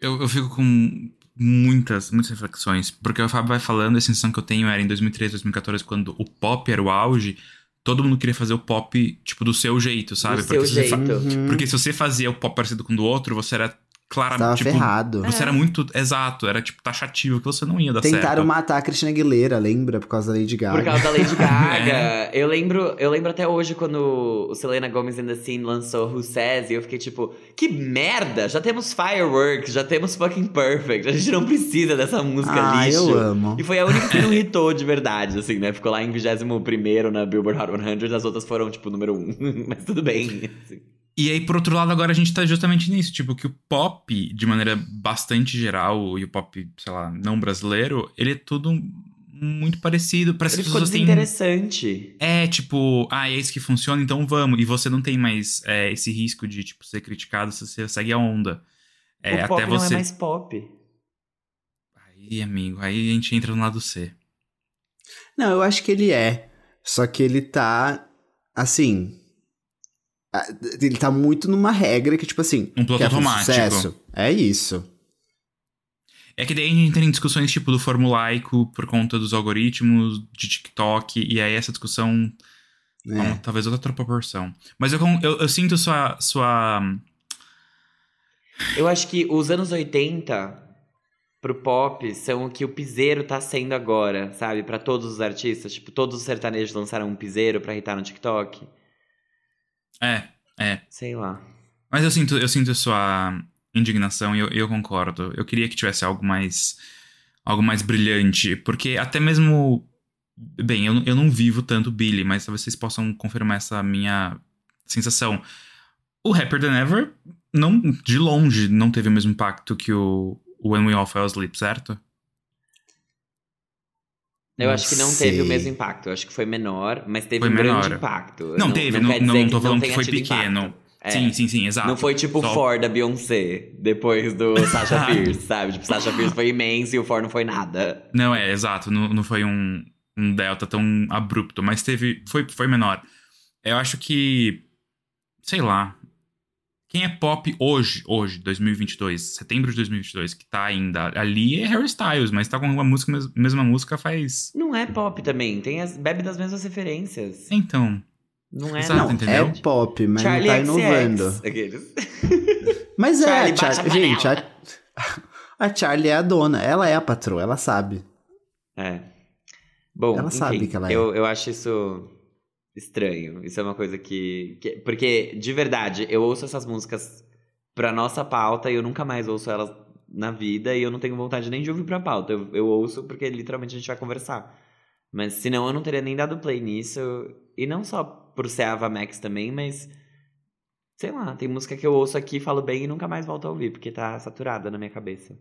B: eu, eu fico com muitas, muitas reflexões. Porque o Fábio vai falando, a sensação que eu tenho era em 2013, 2014, quando o pop era o auge, todo mundo queria fazer o pop, tipo, do seu jeito, sabe?
A: Do
B: porque,
A: seu jeito.
C: Uhum.
B: porque se você fazia o pop parecido com o do outro, você era claramente.
C: Tava
B: tipo,
C: ferrado.
B: Você é. era muito. Exato, era tipo taxativo, que você não ia dar
C: Tentaram
B: certo.
C: Tentaram matar a Cristina Aguilera, lembra? Por causa da Lady Gaga.
A: Por causa da Lady Gaga. é. eu, lembro, eu lembro até hoje quando o Selena Gomez and the Scene lançou Who Says, e eu fiquei tipo, que merda! Já temos Fireworks, já temos Fucking Perfect, a gente não precisa dessa música
C: ah,
A: lixo.
C: eu amo.
A: E foi a única que não hitou de verdade, assim, né? Ficou lá em 21 na Billboard Hot 100, as outras foram, tipo, número 1. Mas tudo bem, assim.
B: E aí, por outro lado, agora a gente tá justamente nisso, tipo, que o pop, de maneira bastante geral, e o pop, sei lá, não brasileiro, ele é tudo muito parecido. Parece
A: ele
B: que
A: ficou
B: desinteressante. É, tipo, ah, é isso que funciona, então vamos. E você não tem mais é, esse risco de, tipo, ser criticado se você segue a onda.
A: É, o
B: pop
A: até
B: não é
A: você... é mais pop.
B: Aí, amigo, aí a gente entra no lado C.
C: Não, eu acho que ele é. Só que ele tá, assim ele tá muito numa regra que, tipo assim.
B: Um piloto automático. Sucesso.
C: É isso.
B: É que daí a gente entra em discussões tipo do formulaico por conta dos algoritmos de TikTok, e aí essa discussão. É. talvez outra proporção. Mas eu, eu, eu, sinto sua, sua.
A: Eu acho que os anos 80 pro pop são o que o piseiro tá sendo agora, sabe? para todos os artistas. Tipo, todos os sertanejos lançaram um piseiro pra irritar no TikTok.
B: É, é.
A: Sei lá.
B: Mas eu sinto, eu sinto sua, indignação e eu, eu concordo. Eu queria que tivesse algo mais. algo mais brilhante. Porque até mesmo. Bem, eu, eu não vivo tanto Billy, mas talvez vocês possam confirmar essa minha sensação. O Happier Than Ever, não, de longe, não teve o mesmo impacto que o, o When We All Fell Asleep, certo?
A: Eu
C: Não
A: acho que não
C: sei.
A: teve o mesmo impacto. Eu acho que foi menor, mas teve
B: Foi
A: um
B: menor.
A: grande impacto.
B: Não, teve, não, não,
A: dizer
B: tô falando que foi pequeno.
A: impacto. É.
B: Sim, sim, sim, exato.
A: Não foi tipo o
B: Só-
A: For da Beyoncé, depois do Sasha Fierce, sabe? Tipo, Sasha Fierce foi imenso e o For não foi nada.
B: Não, é, exato. Não, não foi um, um delta tão abrupto, mas teve. Foi, foi menor. Eu acho que. Sei lá. Quem é pop hoje, hoje, 2022, setembro de 2022, que tá ainda ali é Harry Styles, mas tá com uma música, mes- mesma música faz.
A: Não é pop também, tem as, bebe das mesmas referências.
B: Então.
A: Não é,
B: Exato,
A: não.
B: entendeu?
C: É pop, mas
A: Charlie
C: não tá
A: XX,
C: inovando.
A: Aqueles.
C: Mas é, a Char... gente, a... a Charlie é a dona, ela é a patroa, ela sabe.
A: É. Bom,
C: Ela
A: enfim,
C: sabe que ela é.
A: eu, eu acho isso estranho. Isso é uma coisa que, que- Porque, de verdade, eu ouço essas músicas pra nossa pauta e eu nunca mais ouço elas na vida e eu não tenho vontade nem de ouvir pra pauta. Eu, eu ouço porque literalmente a gente vai conversar. Mas senão eu não teria nem dado play nisso. E não só por ser Ava Max também, mas. Sei lá, tem música que eu ouço aqui, falo bem e nunca mais volto a ouvir, porque tá saturada na minha cabeça.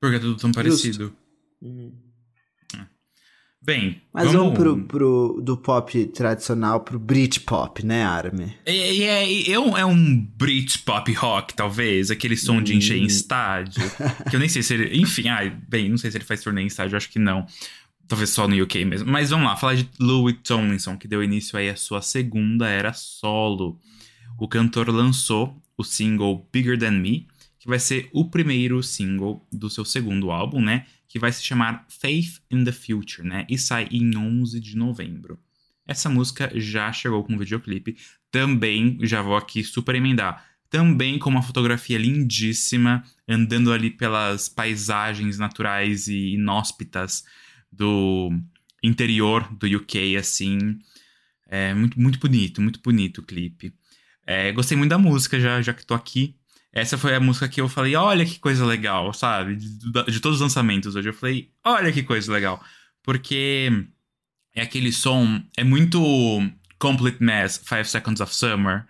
B: Porque é tudo tão parecido.
A: Uhum.
B: Bem,
C: Mas
B: vamos...
C: vamos pro, pro do pop tradicional pro Britpop, né, Armin?
B: É, é, é, um, é um Britpop rock, talvez, aquele som de encher em
C: Hum.
B: estádio. que eu nem sei se ele. Enfim, ai, bem, não sei se ele faz turnê em estádio, acho que não. Talvez só no UK mesmo. Mas vamos lá, falar de Louis Tomlinson, que deu início aí à sua segunda era solo. O cantor lançou o single Bigger Than Me, que vai ser o primeiro single do seu segundo álbum, né? Que vai se chamar Faith in the Future, né? E sai em 11 de novembro. Essa música já chegou com um videoclipe. Também, já vou aqui super emendar. Também com uma fotografia lindíssima, andando ali pelas paisagens naturais e inóspitas do interior do UK, assim. É muito, muito bonito, muito bonito o clipe. É, gostei muito da música, já, já que tô aqui. Essa foi a música que eu falei, olha que coisa legal, sabe? De, de todos os lançamentos hoje. Eu falei, olha que coisa legal. Porque é aquele som, é muito Complete Mess, Five Seconds of Summer.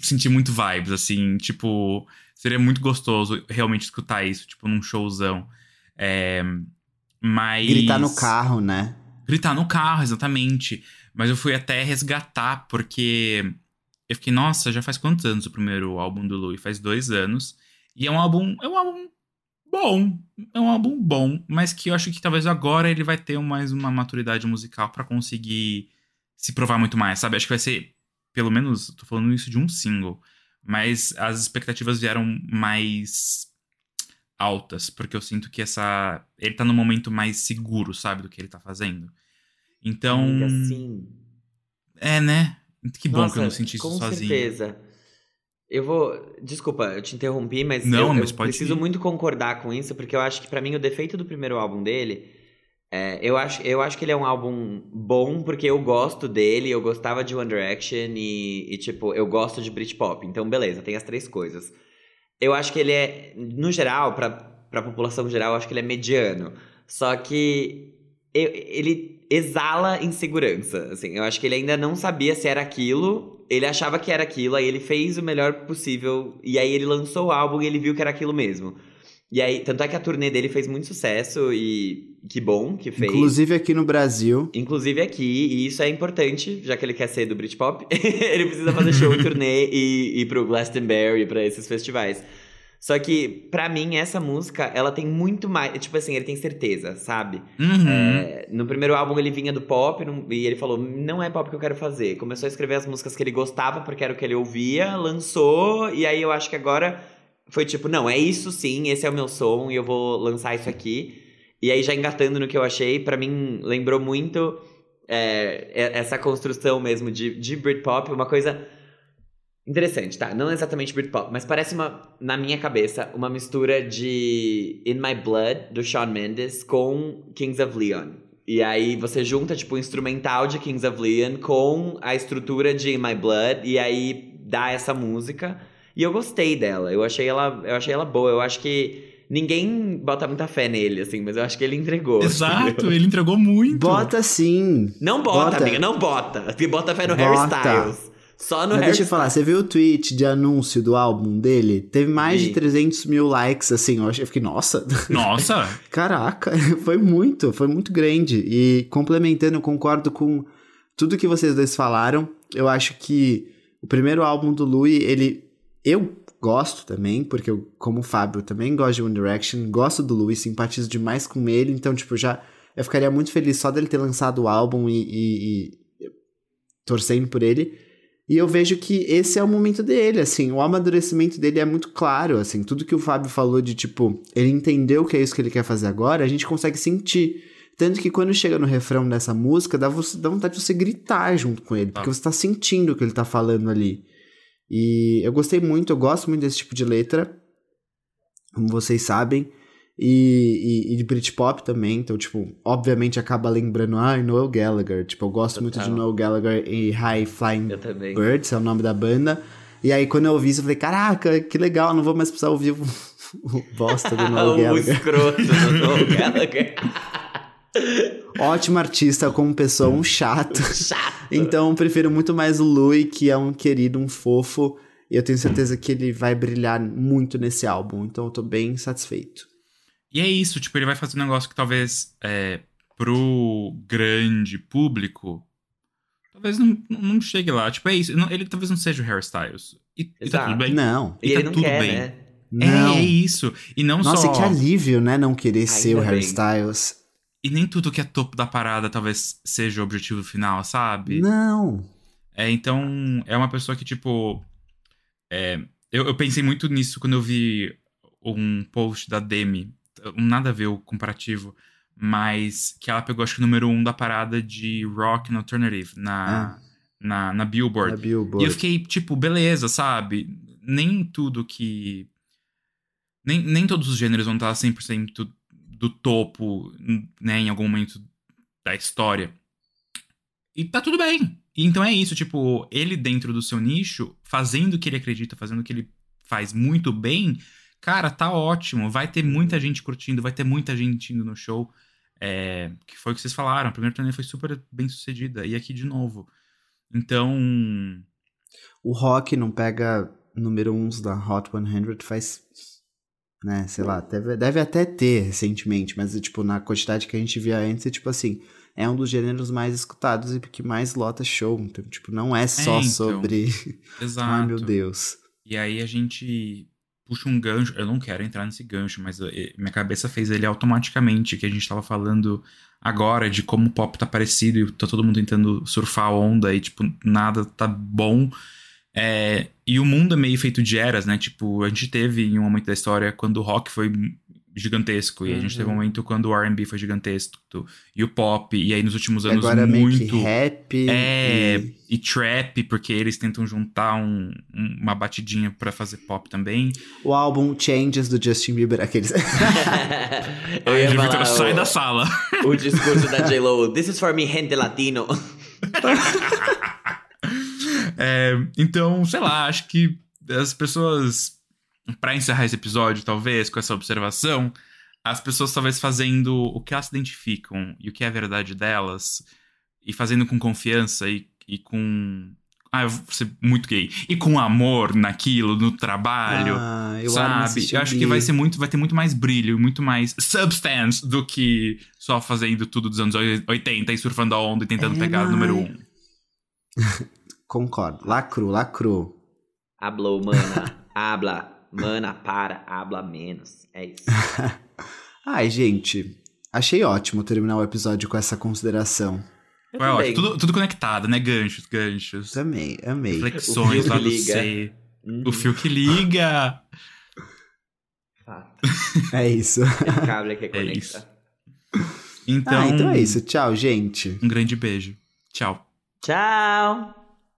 B: Senti muito vibes, assim, tipo, seria muito gostoso realmente escutar isso, tipo, num showzão. É, mas.
C: Gritar no carro, né?
B: Gritar no carro, exatamente. Mas eu fui até resgatar, porque eu fiquei, nossa, já faz quantos anos o primeiro álbum do Louis? Faz dois anos. E é um álbum. É um álbum bom. É um álbum bom, mas que eu acho que talvez agora ele vai ter mais uma maturidade musical pra conseguir se provar muito mais, sabe? Acho que vai ser, pelo menos, tô falando isso de um single. Mas as expectativas vieram mais altas, porque eu sinto que essa. Ele tá num momento mais seguro, sabe, do que ele tá fazendo. Então.
A: Amiga, sim.
B: É, né? Que bom
A: Nossa,
B: que eu não senti isso
A: com
B: sozinho.
A: certeza. Eu vou. Desculpa, eu te interrompi, mas
B: Não,
A: eu,
B: mas
A: eu preciso
B: ir.
A: muito concordar com isso, porque eu acho que pra mim o defeito do primeiro álbum dele. É, eu, acho, eu acho que ele é um álbum bom porque eu gosto dele, eu gostava de One Direction e, e, tipo, eu gosto de Britpop. Então, beleza, tem as três coisas. Eu acho que ele é, no geral, pra, pra população geral, eu acho que ele é mediano. Só que eu- ele exala insegurança, assim. Eu acho que ele ainda não sabia se era aquilo, ele achava que era aquilo, aí ele fez o melhor possível, e aí ele lançou o álbum e ele viu que era aquilo mesmo. E aí, tanto é que a turnê dele fez muito sucesso e que bom que fez.
C: Inclusive aqui no Brasil.
A: Inclusive aqui, e isso é importante, já que ele quer ser do Britpop, ele precisa fazer show, turnê e ir pro Glastonbury, pra esses festivais. Só que, pra mim, essa música, ela tem muito mais. Tipo assim, ele tem certeza, sabe?
B: Uhum.
A: É, no primeiro álbum ele vinha do pop e ele falou: não é pop que eu quero fazer. Começou a escrever as músicas que ele gostava porque era o que ele ouvia, lançou, e aí eu acho que agora foi tipo: não, é isso sim, esse é o meu som e eu vou lançar isso aqui. E aí, já engatando no que eu achei, pra mim lembrou muito é- essa construção mesmo de, de Britpop, uma coisa interessante, tá? Não exatamente Britpop, mas parece uma, na minha cabeça, uma mistura de In My Blood, do Shawn Mendes, com Kings of Leon. E aí você junta, tipo, o instrumental de Kings of Leon com a estrutura de In My Blood, e aí dá essa música. E eu gostei dela. Eu achei ela, eu achei ela boa. Eu acho que ninguém bota muita fé nele, assim, mas eu acho que ele entregou.
B: Exato,
A: entendeu?
B: ele entregou muito.
C: Bota sim.
A: Não bota,
C: Bota.
A: amiga, não bota. Porque bota fé no Harry
C: Bota.
A: Styles. Só no
C: Mas deixa eu falar, você viu o tweet de anúncio do álbum dele? Teve mais
A: Vi.
C: de 300 mil likes, assim, eu achei- eu fiquei, nossa,
B: Nossa,
C: caraca, foi muito, foi muito grande. E complementando, eu concordo com tudo que vocês dois falaram. Eu acho que o primeiro álbum do Louis, ele. Eu gosto também, porque eu, como o Fábio, também gosto de One Direction, gosto do Louis, simpatizo demais com ele, então, tipo, já. Eu ficaria muito feliz só dele ter lançado o álbum e, e- e torcendo por ele. E eu vejo que esse é o momento dele, assim, o amadurecimento dele é muito claro, assim, tudo que o Fábio falou de, tipo, ele entendeu que é isso que ele quer fazer agora, a gente consegue sentir. Tanto que quando chega no refrão dessa música, dá, você, dá vontade de você gritar junto com ele, porque
B: Ah.
C: você tá sentindo o que ele tá falando ali. E eu gostei muito, eu gosto muito desse tipo de letra, como vocês sabem, e, e, e de Britpop também, então, tipo, obviamente acaba lembrando, ah, Noel Gallagher, tipo, eu gosto muito de
A: Total.
C: Noel Gallagher e High Flying. Birds, é o nome da banda. E aí, quando eu ouvi isso, eu falei, caraca, que legal, não vou mais precisar ouvir o, o bosta do Noel
A: o
C: Gallagher.
A: escroto do Noel Gallagher.
C: Ótimo artista, como pessoa, um chato.
A: Chato.
C: Então, prefiro muito mais o Louis, que é um querido, um fofo. E eu tenho certeza que ele vai brilhar muito nesse álbum. Então, eu tô bem satisfeito.
B: E é isso, tipo, ele vai fazer um negócio que talvez é, pro grande público talvez não, não chegue lá. Tipo, é isso. não- ele talvez não seja o Harry Styles. E, e tá tudo bem.
C: Não.
B: E
A: E
B: tá
A: ele não
B: tudo
A: quer,
B: bem.
A: né?
C: Não.
B: É, é isso. E não
C: Nossa,
B: só.
C: que alívio, né? Não querer ser o
A: Ainda
C: Harry
A: bem.
C: Styles.
B: E nem tudo que é topo da parada talvez seja o objetivo final, sabe?
C: Não.
B: É, então, é uma pessoa que, tipo. é, eu, eu pensei muito nisso quando eu vi um post da Demi. Nada a ver o comparativo. Mas que ela pegou, acho que o número um da parada de rock and alternative na, na, na Billboard.
C: Na Billboard.
B: E eu fiquei, tipo, beleza, sabe? Nem tudo que. Nem, nem todos os gêneros vão estar 100% do topo, né, em algum momento da história. E tá tudo bem. Então é isso, tipo, ele dentro do seu nicho, fazendo o que ele acredita, fazendo o que ele faz muito bem, cara, tá ótimo. Vai ter muita gente curtindo, vai ter muita gente indo no show. É, que foi o que vocês falaram, a primeira turnê foi super bem sucedida. E aqui de novo. Então.
C: O rock não pega número uns da Hot 100 faz. Né, sei lá, deve, deve até ter recentemente, mas tipo, na quantidade que a gente via antes, é tipo assim, é um dos gêneros mais escutados e que mais lota show. Então, tipo, não é só
B: então.
C: sobre.
B: Exato.
C: Ai, meu Deus.
B: E aí a gente puxa um gancho. Eu não quero entrar nesse gancho, mas eh, minha cabeça fez ele automaticamente, que a gente tava falando agora de como o pop tá parecido e tá todo mundo tentando surfar a onda e, tipo, nada tá bom. É, e o mundo é meio feito de eras, né? Tipo, a gente teve em um momento da história quando o rock foi gigantesco, e a gente teve um
A: Uhum.
B: momento quando o R&B foi gigantesco, e o pop, e aí nos últimos anos
C: agora meio
B: muito...
C: que rap.
B: É,
C: e-
B: e trap, porque eles tentam juntar um- um- uma batidinha pra fazer pop também.
C: O álbum Changes do Justin Bieber, aqueles.
A: Eu
B: Aí Vitor
A: falar
B: sai
A: o,
B: da sala.
A: o discurso da J-Lo. This is for me, gente latino.
B: É, então, sei lá, acho que as pessoas, pra encerrar esse episódio, talvez, com essa observação, as pessoas talvez fazendo o que elas se identificam e o que é a verdade delas, e fazendo com confiança e, e com. Ah, eu vou ser muito gay. E com amor naquilo, no trabalho.
C: Ah, eu amo
B: sabe? Eu acho que vai ser muito, vai ter muito mais brilho, muito mais substance do que só fazendo tudo dos anos 80 e surfando a onda e tentando
C: É,
B: pegar o número
C: mãe.
B: um.
C: Concordo. Lacru, lacru.
A: Hablou, mana. Habla. Mana, para. Habla menos. É isso.
C: Ai, gente. Achei ótimo terminar o episódio com essa consideração.
A: Eu
B: Foi
A: também.
B: ótimo. Tudo, tudo conectado, né? Ganchos, ganchos.
C: Amei, amei.
B: Flexões lá do. C.
A: Uhum.
B: O fio que liga.
A: Fato.
C: É isso.
A: O cable que
B: É
A: conecta.
B: isso. Então,
C: Ah, então é isso. Tchau, gente.
B: um grande beijo. Tchau.
A: Tchau.